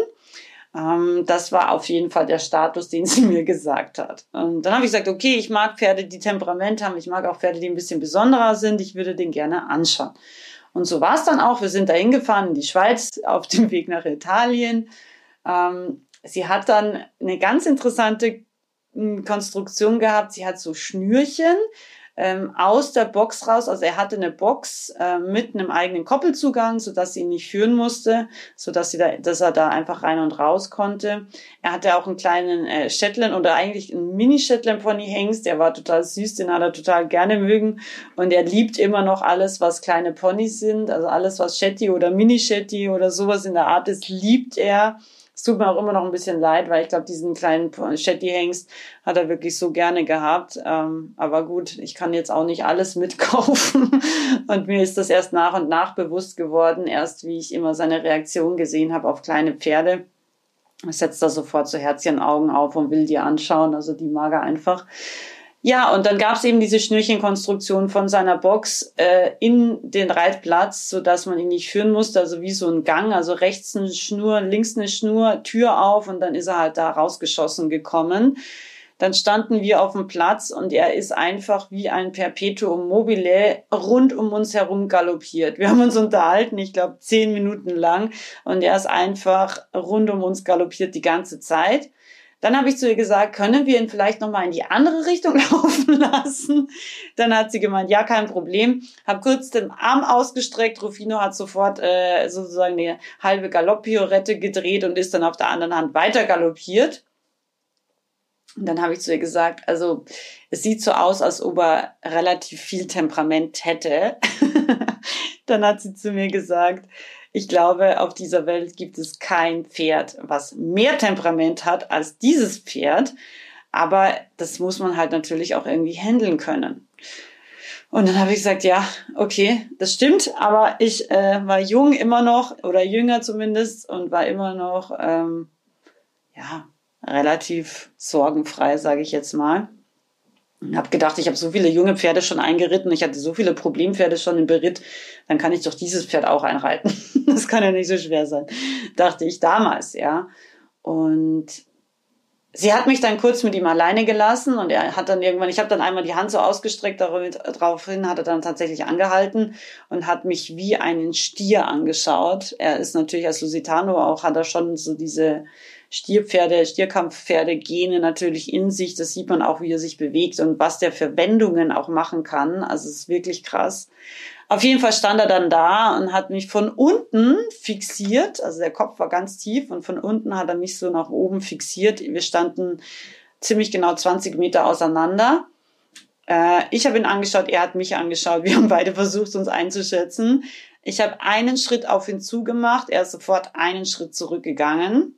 Ähm, das war auf jeden Fall der Status, den sie mir gesagt hat. Und dann habe ich gesagt, okay, ich mag Pferde, die Temperament haben. Ich mag auch Pferde, die ein bisschen besonderer sind. Ich würde den gerne anschauen. Und so war es dann auch. Wir sind da hingefahren in die Schweiz auf dem Weg nach Italien. Ähm, sie hat dann eine ganz interessante Konstruktion gehabt. Sie hat so Schnürchen ähm, aus der Box raus. Also er hatte eine Box äh, mit einem eigenen Koppelzugang, so dass sie ihn nicht führen musste, so dass sie da, dass er da einfach rein und raus konnte. Er hatte auch einen kleinen äh, Shetland oder eigentlich einen Mini Shetland Pony Hengst. Der war total süß, den hat er total gerne mögen und er liebt immer noch alles, was kleine Ponys sind, also alles was Shetty oder Mini Shetty oder sowas in der Art ist, liebt er. Es tut mir auch immer noch ein bisschen leid, weil ich glaube, diesen kleinen Shetty Hengst hat er wirklich so gerne gehabt. Ähm, aber gut, ich kann jetzt auch nicht alles mitkaufen. und mir ist das erst nach und nach bewusst geworden, erst wie ich immer seine Reaktion gesehen habe auf kleine Pferde. Setzt da sofort so Herzchenaugen auf und will die anschauen. Also die mag er einfach. Ja, und dann gab es eben diese Schnürchenkonstruktion von seiner Box äh, in den Reitplatz, so dass man ihn nicht führen musste, also wie so ein Gang, also rechts eine Schnur, links eine Schnur, Tür auf und dann ist er halt da rausgeschossen gekommen. Dann standen wir auf dem Platz und er ist einfach wie ein Perpetuum mobile rund um uns herum galoppiert. Wir haben uns unterhalten, ich glaube zehn Minuten lang und er ist einfach rund um uns galoppiert die ganze Zeit. Dann habe ich zu ihr gesagt, können wir ihn vielleicht nochmal in die andere Richtung laufen lassen? Dann hat sie gemeint, ja, kein Problem. Hab kurz den Arm ausgestreckt. Rufino hat sofort äh, sozusagen eine halbe Galopppiorette gedreht und ist dann auf der anderen Hand weiter galoppiert. Und dann habe ich zu ihr gesagt, also es sieht so aus, als ob er relativ viel Temperament hätte. dann hat sie zu mir gesagt, ich glaube, auf dieser Welt gibt es kein Pferd, was mehr Temperament hat als dieses Pferd. Aber das muss man halt natürlich auch irgendwie handeln können. Und dann habe ich gesagt, ja, okay, das stimmt, aber ich äh, war jung immer noch oder jünger zumindest und war immer noch ähm, ja relativ sorgenfrei, sage ich jetzt mal. Ich habe gedacht, ich habe so viele junge Pferde schon eingeritten, ich hatte so viele Problempferde schon im Beritt, dann kann ich doch dieses Pferd auch einreiten. das kann ja nicht so schwer sein, dachte ich damals, ja. Und sie hat mich dann kurz mit ihm alleine gelassen und er hat dann irgendwann, ich habe dann einmal die Hand so ausgestreckt, daraufhin hat er dann tatsächlich angehalten und hat mich wie einen Stier angeschaut. Er ist natürlich als Lusitano auch, hat er schon so diese Stierpferde, Stierkampfpferde Gene natürlich in sich. Das sieht man auch, wie er sich bewegt und was der für Wendungen auch machen kann. Also es ist wirklich krass. Auf jeden Fall stand er dann da und hat mich von unten fixiert. Also der Kopf war ganz tief und von unten hat er mich so nach oben fixiert. Wir standen ziemlich genau 20 Meter auseinander. Äh, ich habe ihn angeschaut, er hat mich angeschaut. Wir haben beide versucht, uns einzuschätzen. Ich habe einen Schritt auf ihn zugemacht, er ist sofort einen Schritt zurückgegangen.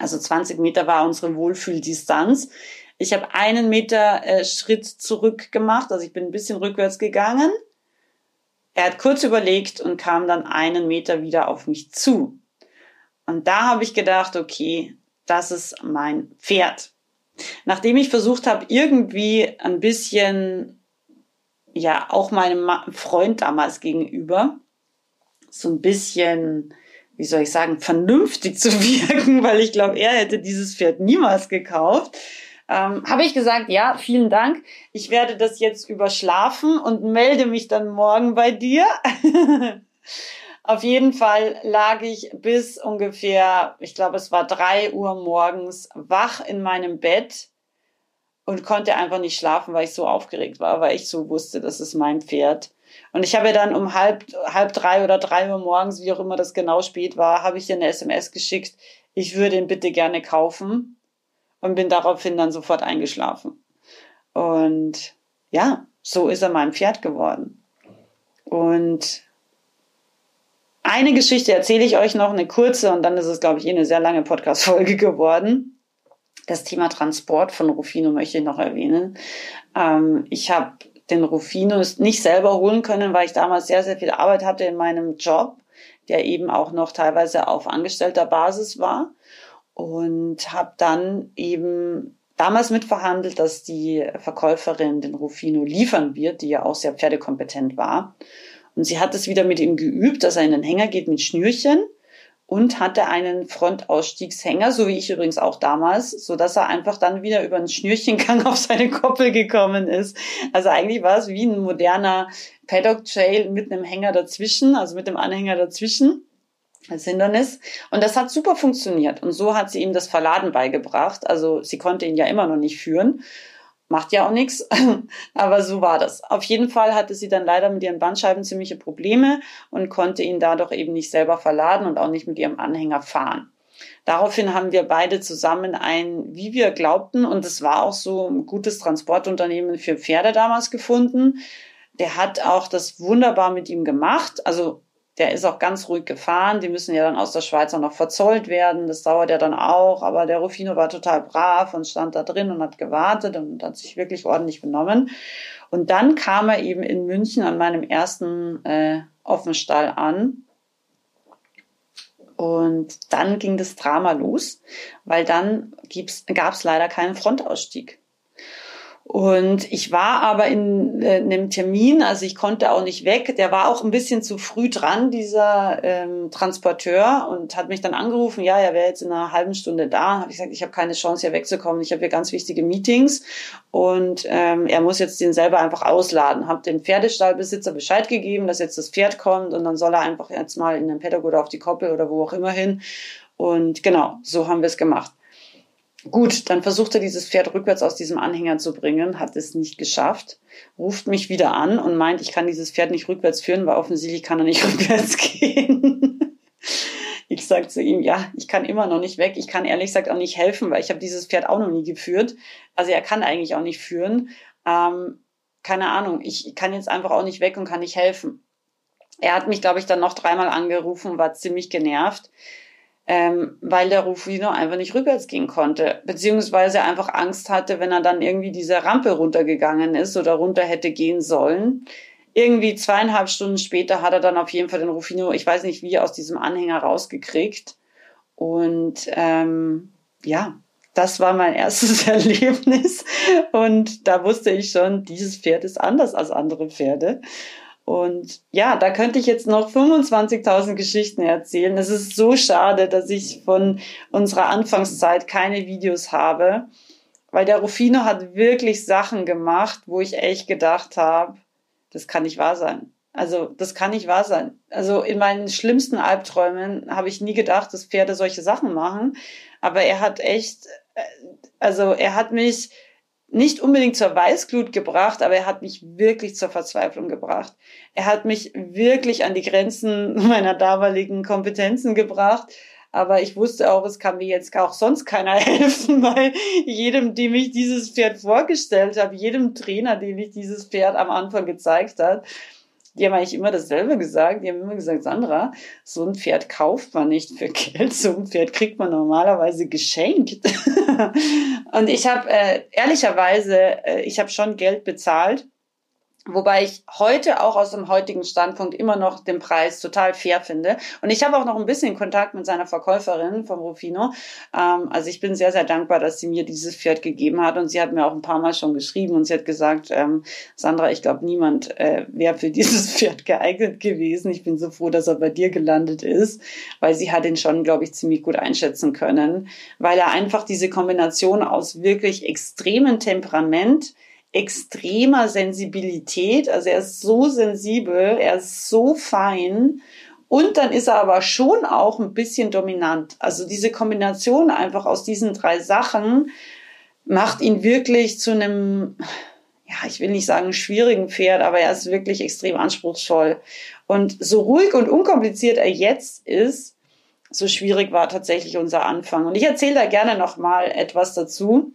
Also 20 Meter war unsere Wohlfühldistanz. Ich habe einen Meter äh, Schritt zurück gemacht, also ich bin ein bisschen rückwärts gegangen. Er hat kurz überlegt und kam dann einen Meter wieder auf mich zu. Und da habe ich gedacht, okay, das ist mein Pferd. Nachdem ich versucht habe, irgendwie ein bisschen, ja, auch meinem Freund damals gegenüber, so ein bisschen wie soll ich sagen, vernünftig zu wirken, weil ich glaube, er hätte dieses Pferd niemals gekauft. Ähm, habe ich gesagt, ja, vielen Dank. Ich werde das jetzt überschlafen und melde mich dann morgen bei dir. Auf jeden Fall lag ich bis ungefähr, ich glaube, es war drei Uhr morgens wach in meinem Bett und konnte einfach nicht schlafen, weil ich so aufgeregt war, weil ich so wusste, das ist mein Pferd. Und ich habe dann um halb, halb drei oder drei Uhr morgens, wie auch immer das genau spät war, habe ich ihr eine SMS geschickt, ich würde ihn bitte gerne kaufen und bin daraufhin dann sofort eingeschlafen. Und ja, so ist er mein Pferd geworden. Und eine Geschichte erzähle ich euch noch, eine kurze, und dann ist es, glaube ich, eh eine sehr lange Podcast-Folge geworden. Das Thema Transport von Rufino möchte ich noch erwähnen. Ähm, ich habe den Rufino nicht selber holen können, weil ich damals sehr, sehr viel Arbeit hatte in meinem Job, der eben auch noch teilweise auf angestellter Basis war. Und habe dann eben damals mitverhandelt, dass die Verkäuferin den Rufino liefern wird, die ja auch sehr pferdekompetent war. Und sie hat es wieder mit ihm geübt, dass er in den Hänger geht mit Schnürchen und hatte einen Frontausstiegshänger, so wie ich übrigens auch damals, so dass er einfach dann wieder über einen Schnürchengang auf seine Koppel gekommen ist. Also eigentlich war es wie ein moderner Paddock Trail mit einem Hänger dazwischen, also mit dem Anhänger dazwischen als Hindernis. Und das hat super funktioniert. Und so hat sie ihm das Verladen beigebracht. Also sie konnte ihn ja immer noch nicht führen. Macht ja auch nichts, aber so war das. Auf jeden Fall hatte sie dann leider mit ihren Bandscheiben ziemliche Probleme und konnte ihn dadurch eben nicht selber verladen und auch nicht mit ihrem Anhänger fahren. Daraufhin haben wir beide zusammen ein, wie wir glaubten, und es war auch so ein gutes Transportunternehmen für Pferde damals gefunden. Der hat auch das wunderbar mit ihm gemacht. Also der ist auch ganz ruhig gefahren. Die müssen ja dann aus der Schweiz auch noch verzollt werden. Das dauert ja dann auch. Aber der Rufino war total brav und stand da drin und hat gewartet und hat sich wirklich ordentlich benommen. Und dann kam er eben in München an meinem ersten äh, Offenstall an. Und dann ging das Drama los, weil dann gab es leider keinen Frontausstieg. Und ich war aber in, äh, in einem Termin, also ich konnte auch nicht weg. Der war auch ein bisschen zu früh dran, dieser ähm, Transporteur, und hat mich dann angerufen, ja, er wäre jetzt in einer halben Stunde da. Habe ich gesagt, ich habe keine Chance, hier wegzukommen. Ich habe hier ganz wichtige Meetings und ähm, er muss jetzt den selber einfach ausladen. Habe dem Pferdestallbesitzer Bescheid gegeben, dass jetzt das Pferd kommt und dann soll er einfach jetzt mal in den Paddock oder auf die Koppel oder wo auch immer hin. Und genau, so haben wir es gemacht. Gut, dann versucht er dieses Pferd rückwärts aus diesem Anhänger zu bringen, hat es nicht geschafft, ruft mich wieder an und meint, ich kann dieses Pferd nicht rückwärts führen, weil offensichtlich kann er nicht rückwärts gehen. Ich sage zu ihm, ja, ich kann immer noch nicht weg. Ich kann ehrlich gesagt auch nicht helfen, weil ich habe dieses Pferd auch noch nie geführt. Also er kann eigentlich auch nicht führen. Ähm, keine Ahnung, ich kann jetzt einfach auch nicht weg und kann nicht helfen. Er hat mich, glaube ich, dann noch dreimal angerufen, war ziemlich genervt ähm, weil der Rufino einfach nicht rückwärts gehen konnte, beziehungsweise einfach Angst hatte, wenn er dann irgendwie diese Rampe runtergegangen ist oder runter hätte gehen sollen. Irgendwie zweieinhalb Stunden später hat er dann auf jeden Fall den Rufino, ich weiß nicht wie, aus diesem Anhänger rausgekriegt. Und ähm, ja, das war mein erstes Erlebnis. Und da wusste ich schon, dieses Pferd ist anders als andere Pferde. Und ja, da könnte ich jetzt noch 25.000 Geschichten erzählen. Es ist so schade, dass ich von unserer Anfangszeit keine Videos habe, weil der Rufino hat wirklich Sachen gemacht, wo ich echt gedacht habe, das kann nicht wahr sein. Also das kann nicht wahr sein. Also in meinen schlimmsten Albträumen habe ich nie gedacht, dass Pferde solche Sachen machen. Aber er hat echt, äh, also er hat mich nicht unbedingt zur Weißglut gebracht, aber er hat mich wirklich zur Verzweiflung gebracht. Er hat mich wirklich an die Grenzen meiner damaligen Kompetenzen gebracht. Aber ich wusste auch, es kann mir jetzt auch sonst keiner helfen, weil jedem, dem ich dieses Pferd vorgestellt habe, jedem Trainer, dem ich dieses Pferd am Anfang gezeigt hat, die haben eigentlich immer dasselbe gesagt. Die haben immer gesagt, Sandra, so ein Pferd kauft man nicht für Geld, so ein Pferd kriegt man normalerweise geschenkt. und ich habe äh, ehrlicherweise, äh, ich habe schon Geld bezahlt Wobei ich heute auch aus dem heutigen Standpunkt immer noch den Preis total fair finde. Und ich habe auch noch ein bisschen Kontakt mit seiner Verkäuferin vom Rufino. Ähm, also ich bin sehr, sehr dankbar, dass sie mir dieses Pferd gegeben hat. Und sie hat mir auch ein paar Mal schon geschrieben und sie hat gesagt, ähm, Sandra, ich glaube, niemand äh, wäre für dieses Pferd geeignet gewesen. Ich bin so froh, dass er bei dir gelandet ist, weil sie hat ihn schon, glaube ich, ziemlich gut einschätzen können, weil er einfach diese Kombination aus wirklich extremem Temperament, extremer Sensibilität. Also er ist so sensibel, er ist so fein. Und dann ist er aber schon auch ein bisschen dominant. Also diese Kombination einfach aus diesen drei Sachen macht ihn wirklich zu einem, ja, ich will nicht sagen schwierigen Pferd, aber er ist wirklich extrem anspruchsvoll. Und so ruhig und unkompliziert er jetzt ist, so schwierig war tatsächlich unser Anfang. Und ich erzähle da gerne noch mal etwas dazu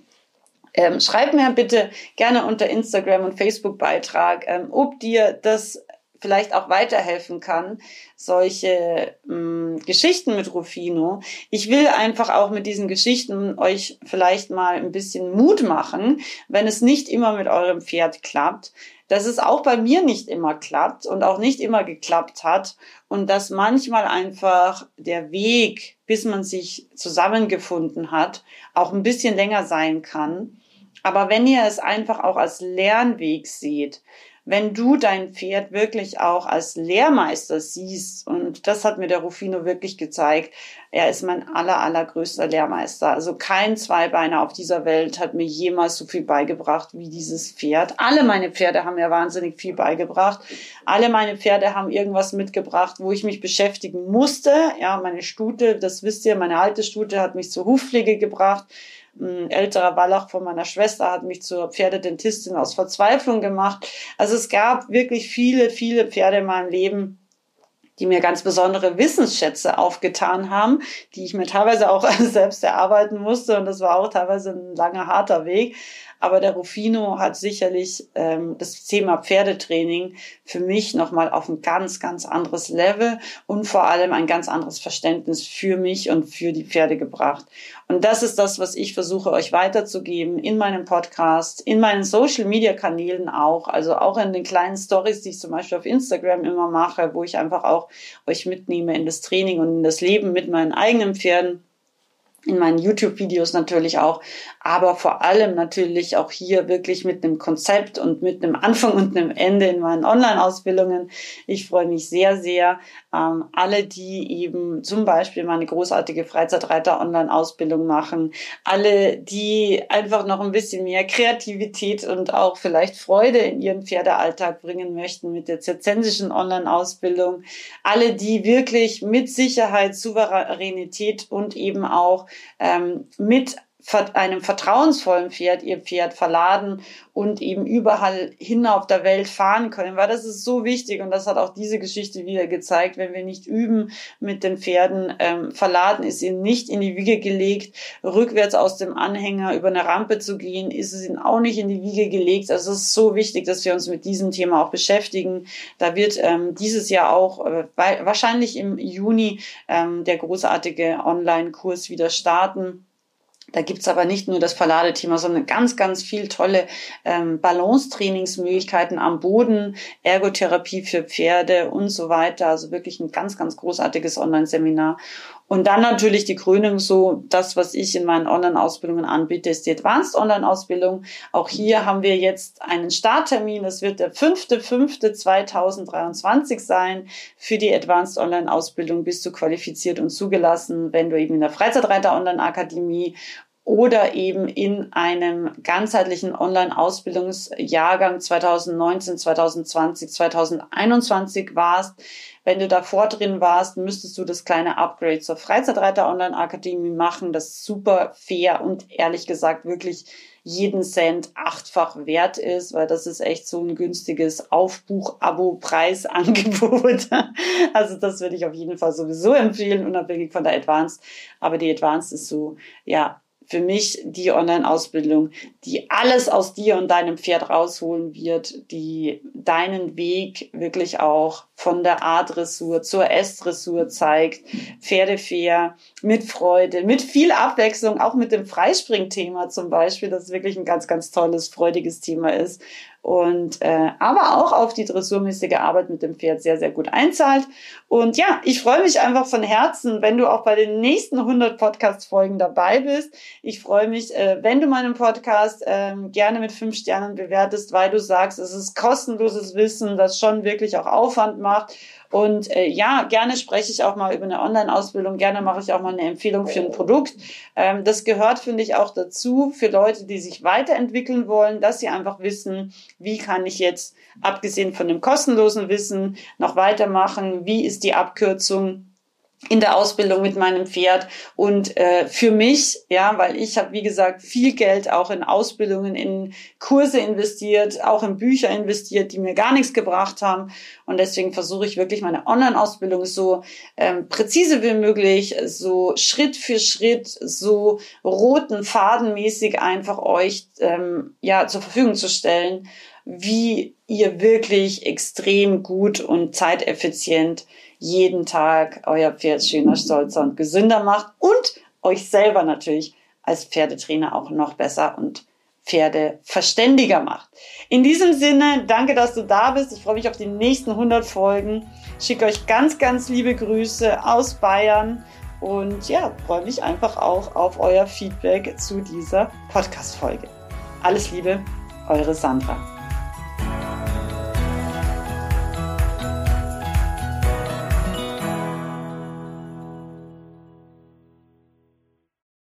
Ähm, schreib mir bitte gerne unter Instagram und Facebook Beitrag, ähm, ob dir das vielleicht auch weiterhelfen kann, solche mh, Geschichten mit Rufino. Ich will einfach auch mit diesen Geschichten euch vielleicht mal ein bisschen Mut machen, wenn es nicht immer mit eurem Pferd klappt, dass es auch bei mir nicht immer klappt und auch nicht immer geklappt hat und dass manchmal einfach der Weg, bis man sich zusammengefunden hat, auch ein bisschen länger sein kann. Aber wenn ihr es einfach auch als Lernweg seht, wenn du dein Pferd wirklich auch als Lehrmeister siehst, und das hat mir der Rufino wirklich gezeigt, er ist mein aller, allergrößter Lehrmeister. Also kein Zweibeiner auf dieser Welt hat mir jemals so viel beigebracht wie dieses Pferd. Alle meine Pferde haben mir wahnsinnig viel beigebracht. Alle meine Pferde haben irgendwas mitgebracht, wo ich mich beschäftigen musste. Ja, meine Stute, das wisst ihr, meine alte Stute hat mich zur Hufpflege gebracht ein älterer Wallach von meiner Schwester hat mich zur Pferdedentistin aus Verzweiflung gemacht. Also es gab wirklich viele, viele Pferde in meinem Leben, die mir ganz besondere Wissensschätze aufgetan haben, die ich mir teilweise auch selbst erarbeiten musste. Und das war auch teilweise ein langer, harter Weg. Aber der Rufino hat sicherlich ähm, das Thema Pferdetraining für mich nochmal auf ein ganz, ganz anderes Level und vor allem ein ganz anderes Verständnis für mich und für die Pferde gebracht. Und das ist das, was ich versuche euch weiterzugeben in meinem Podcast, in meinen Social-Media-Kanälen auch, also auch in den kleinen Stories, die ich zum Beispiel auf Instagram immer mache, wo ich einfach auch euch mitnehme in das Training und in das Leben mit meinen eigenen Pferden in meinen YouTube-Videos natürlich auch, aber vor allem natürlich auch hier wirklich mit einem Konzept und mit einem Anfang und einem Ende in meinen Online-Ausbildungen. Ich freue mich sehr, sehr. Ähm, alle, die eben zum Beispiel meine großartige Freizeitreiter-Online-Ausbildung machen, alle, die einfach noch ein bisschen mehr Kreativität und auch vielleicht Freude in ihren Pferdealltag bringen möchten mit der zirzensischen Online-Ausbildung, alle, die wirklich mit Sicherheit, Souveränität und eben auch ähm, mit einem vertrauensvollen Pferd ihr Pferd verladen und eben überall hin auf der Welt fahren können, weil das ist so wichtig und das hat auch diese Geschichte wieder gezeigt, wenn wir nicht üben mit den Pferden, ähm, verladen ist ihnen nicht in die Wiege gelegt, rückwärts aus dem Anhänger über eine Rampe zu gehen, ist es ihnen auch nicht in die Wiege gelegt. Also es ist so wichtig, dass wir uns mit diesem Thema auch beschäftigen. Da wird ähm, dieses Jahr auch äh, wahrscheinlich im Juni ähm, der großartige Online-Kurs wieder starten da gibt's aber nicht nur das Verladethema, sondern ganz, ganz viel tolle ähm, Balance-Trainingsmöglichkeiten am Boden, Ergotherapie für Pferde und so weiter. Also wirklich ein ganz, ganz großartiges Online-Seminar. Und dann natürlich die Krönung, so das, was ich in meinen Online-Ausbildungen anbiete, ist die Advanced Online-Ausbildung. Auch hier haben wir jetzt einen Starttermin. Das wird der 5.5.2023 sein. Für die Advanced Online-Ausbildung bist du qualifiziert und zugelassen, wenn du eben in der Freizeitreiter Online-Akademie oder eben in einem ganzheitlichen Online-Ausbildungsjahrgang 2019, 2020, 2021 warst. Wenn du davor drin warst, müsstest du das kleine Upgrade zur Freizeitreiter Online Akademie machen, das super fair und ehrlich gesagt wirklich jeden Cent achtfach wert ist, weil das ist echt so ein günstiges Aufbuch-Abo-Preisangebot. Also das würde ich auf jeden Fall sowieso empfehlen, unabhängig von der Advanced. Aber die Advanced ist so, ja, für mich die Online-Ausbildung, die alles aus dir und deinem Pferd rausholen wird, die deinen Weg wirklich auch von der A-Dressur zur S-Dressur zeigt, pferdefair, mit Freude, mit viel Abwechslung, auch mit dem Freispringthema zum Beispiel, das wirklich ein ganz, ganz tolles, freudiges Thema ist und äh, aber auch auf die dressurmäßige Arbeit mit dem Pferd sehr, sehr gut einzahlt. Und ja, ich freue mich einfach von Herzen, wenn du auch bei den nächsten 100 Podcast-Folgen dabei bist. Ich freue mich, äh, wenn du meinen Podcast äh, gerne mit fünf Sternen bewertest, weil du sagst, es ist kostenloses Wissen, das schon wirklich auch Aufwand macht und äh, ja, gerne spreche ich auch mal über eine Online-Ausbildung, gerne mache ich auch mal eine Empfehlung für ein Produkt. Ähm, das gehört, finde ich, auch dazu für Leute, die sich weiterentwickeln wollen, dass sie einfach wissen, wie kann ich jetzt, abgesehen von dem kostenlosen Wissen, noch weitermachen, wie ist die Abkürzung in der Ausbildung mit meinem Pferd. Und äh, für mich, ja, weil ich habe wie gesagt viel Geld auch in Ausbildungen, in Kurse investiert, auch in Bücher investiert, die mir gar nichts gebracht haben. Und deswegen versuche ich wirklich meine Online-Ausbildung so ähm, präzise wie möglich, so Schritt für Schritt, so roten Fadenmäßig einfach euch ähm, ja zur Verfügung zu stellen, wie ihr wirklich extrem gut und zeiteffizient jeden Tag euer Pferd schöner, stolzer und gesünder macht und euch selber natürlich als Pferdetrainer auch noch besser und Pferde verständiger macht. In diesem Sinne, danke, dass du da bist. Ich freue mich auf die nächsten 100 Folgen. Schicke euch ganz, ganz liebe Grüße aus Bayern und ja, freue mich einfach auch auf euer Feedback zu dieser Podcast-Folge. Alles Liebe, eure Sandra.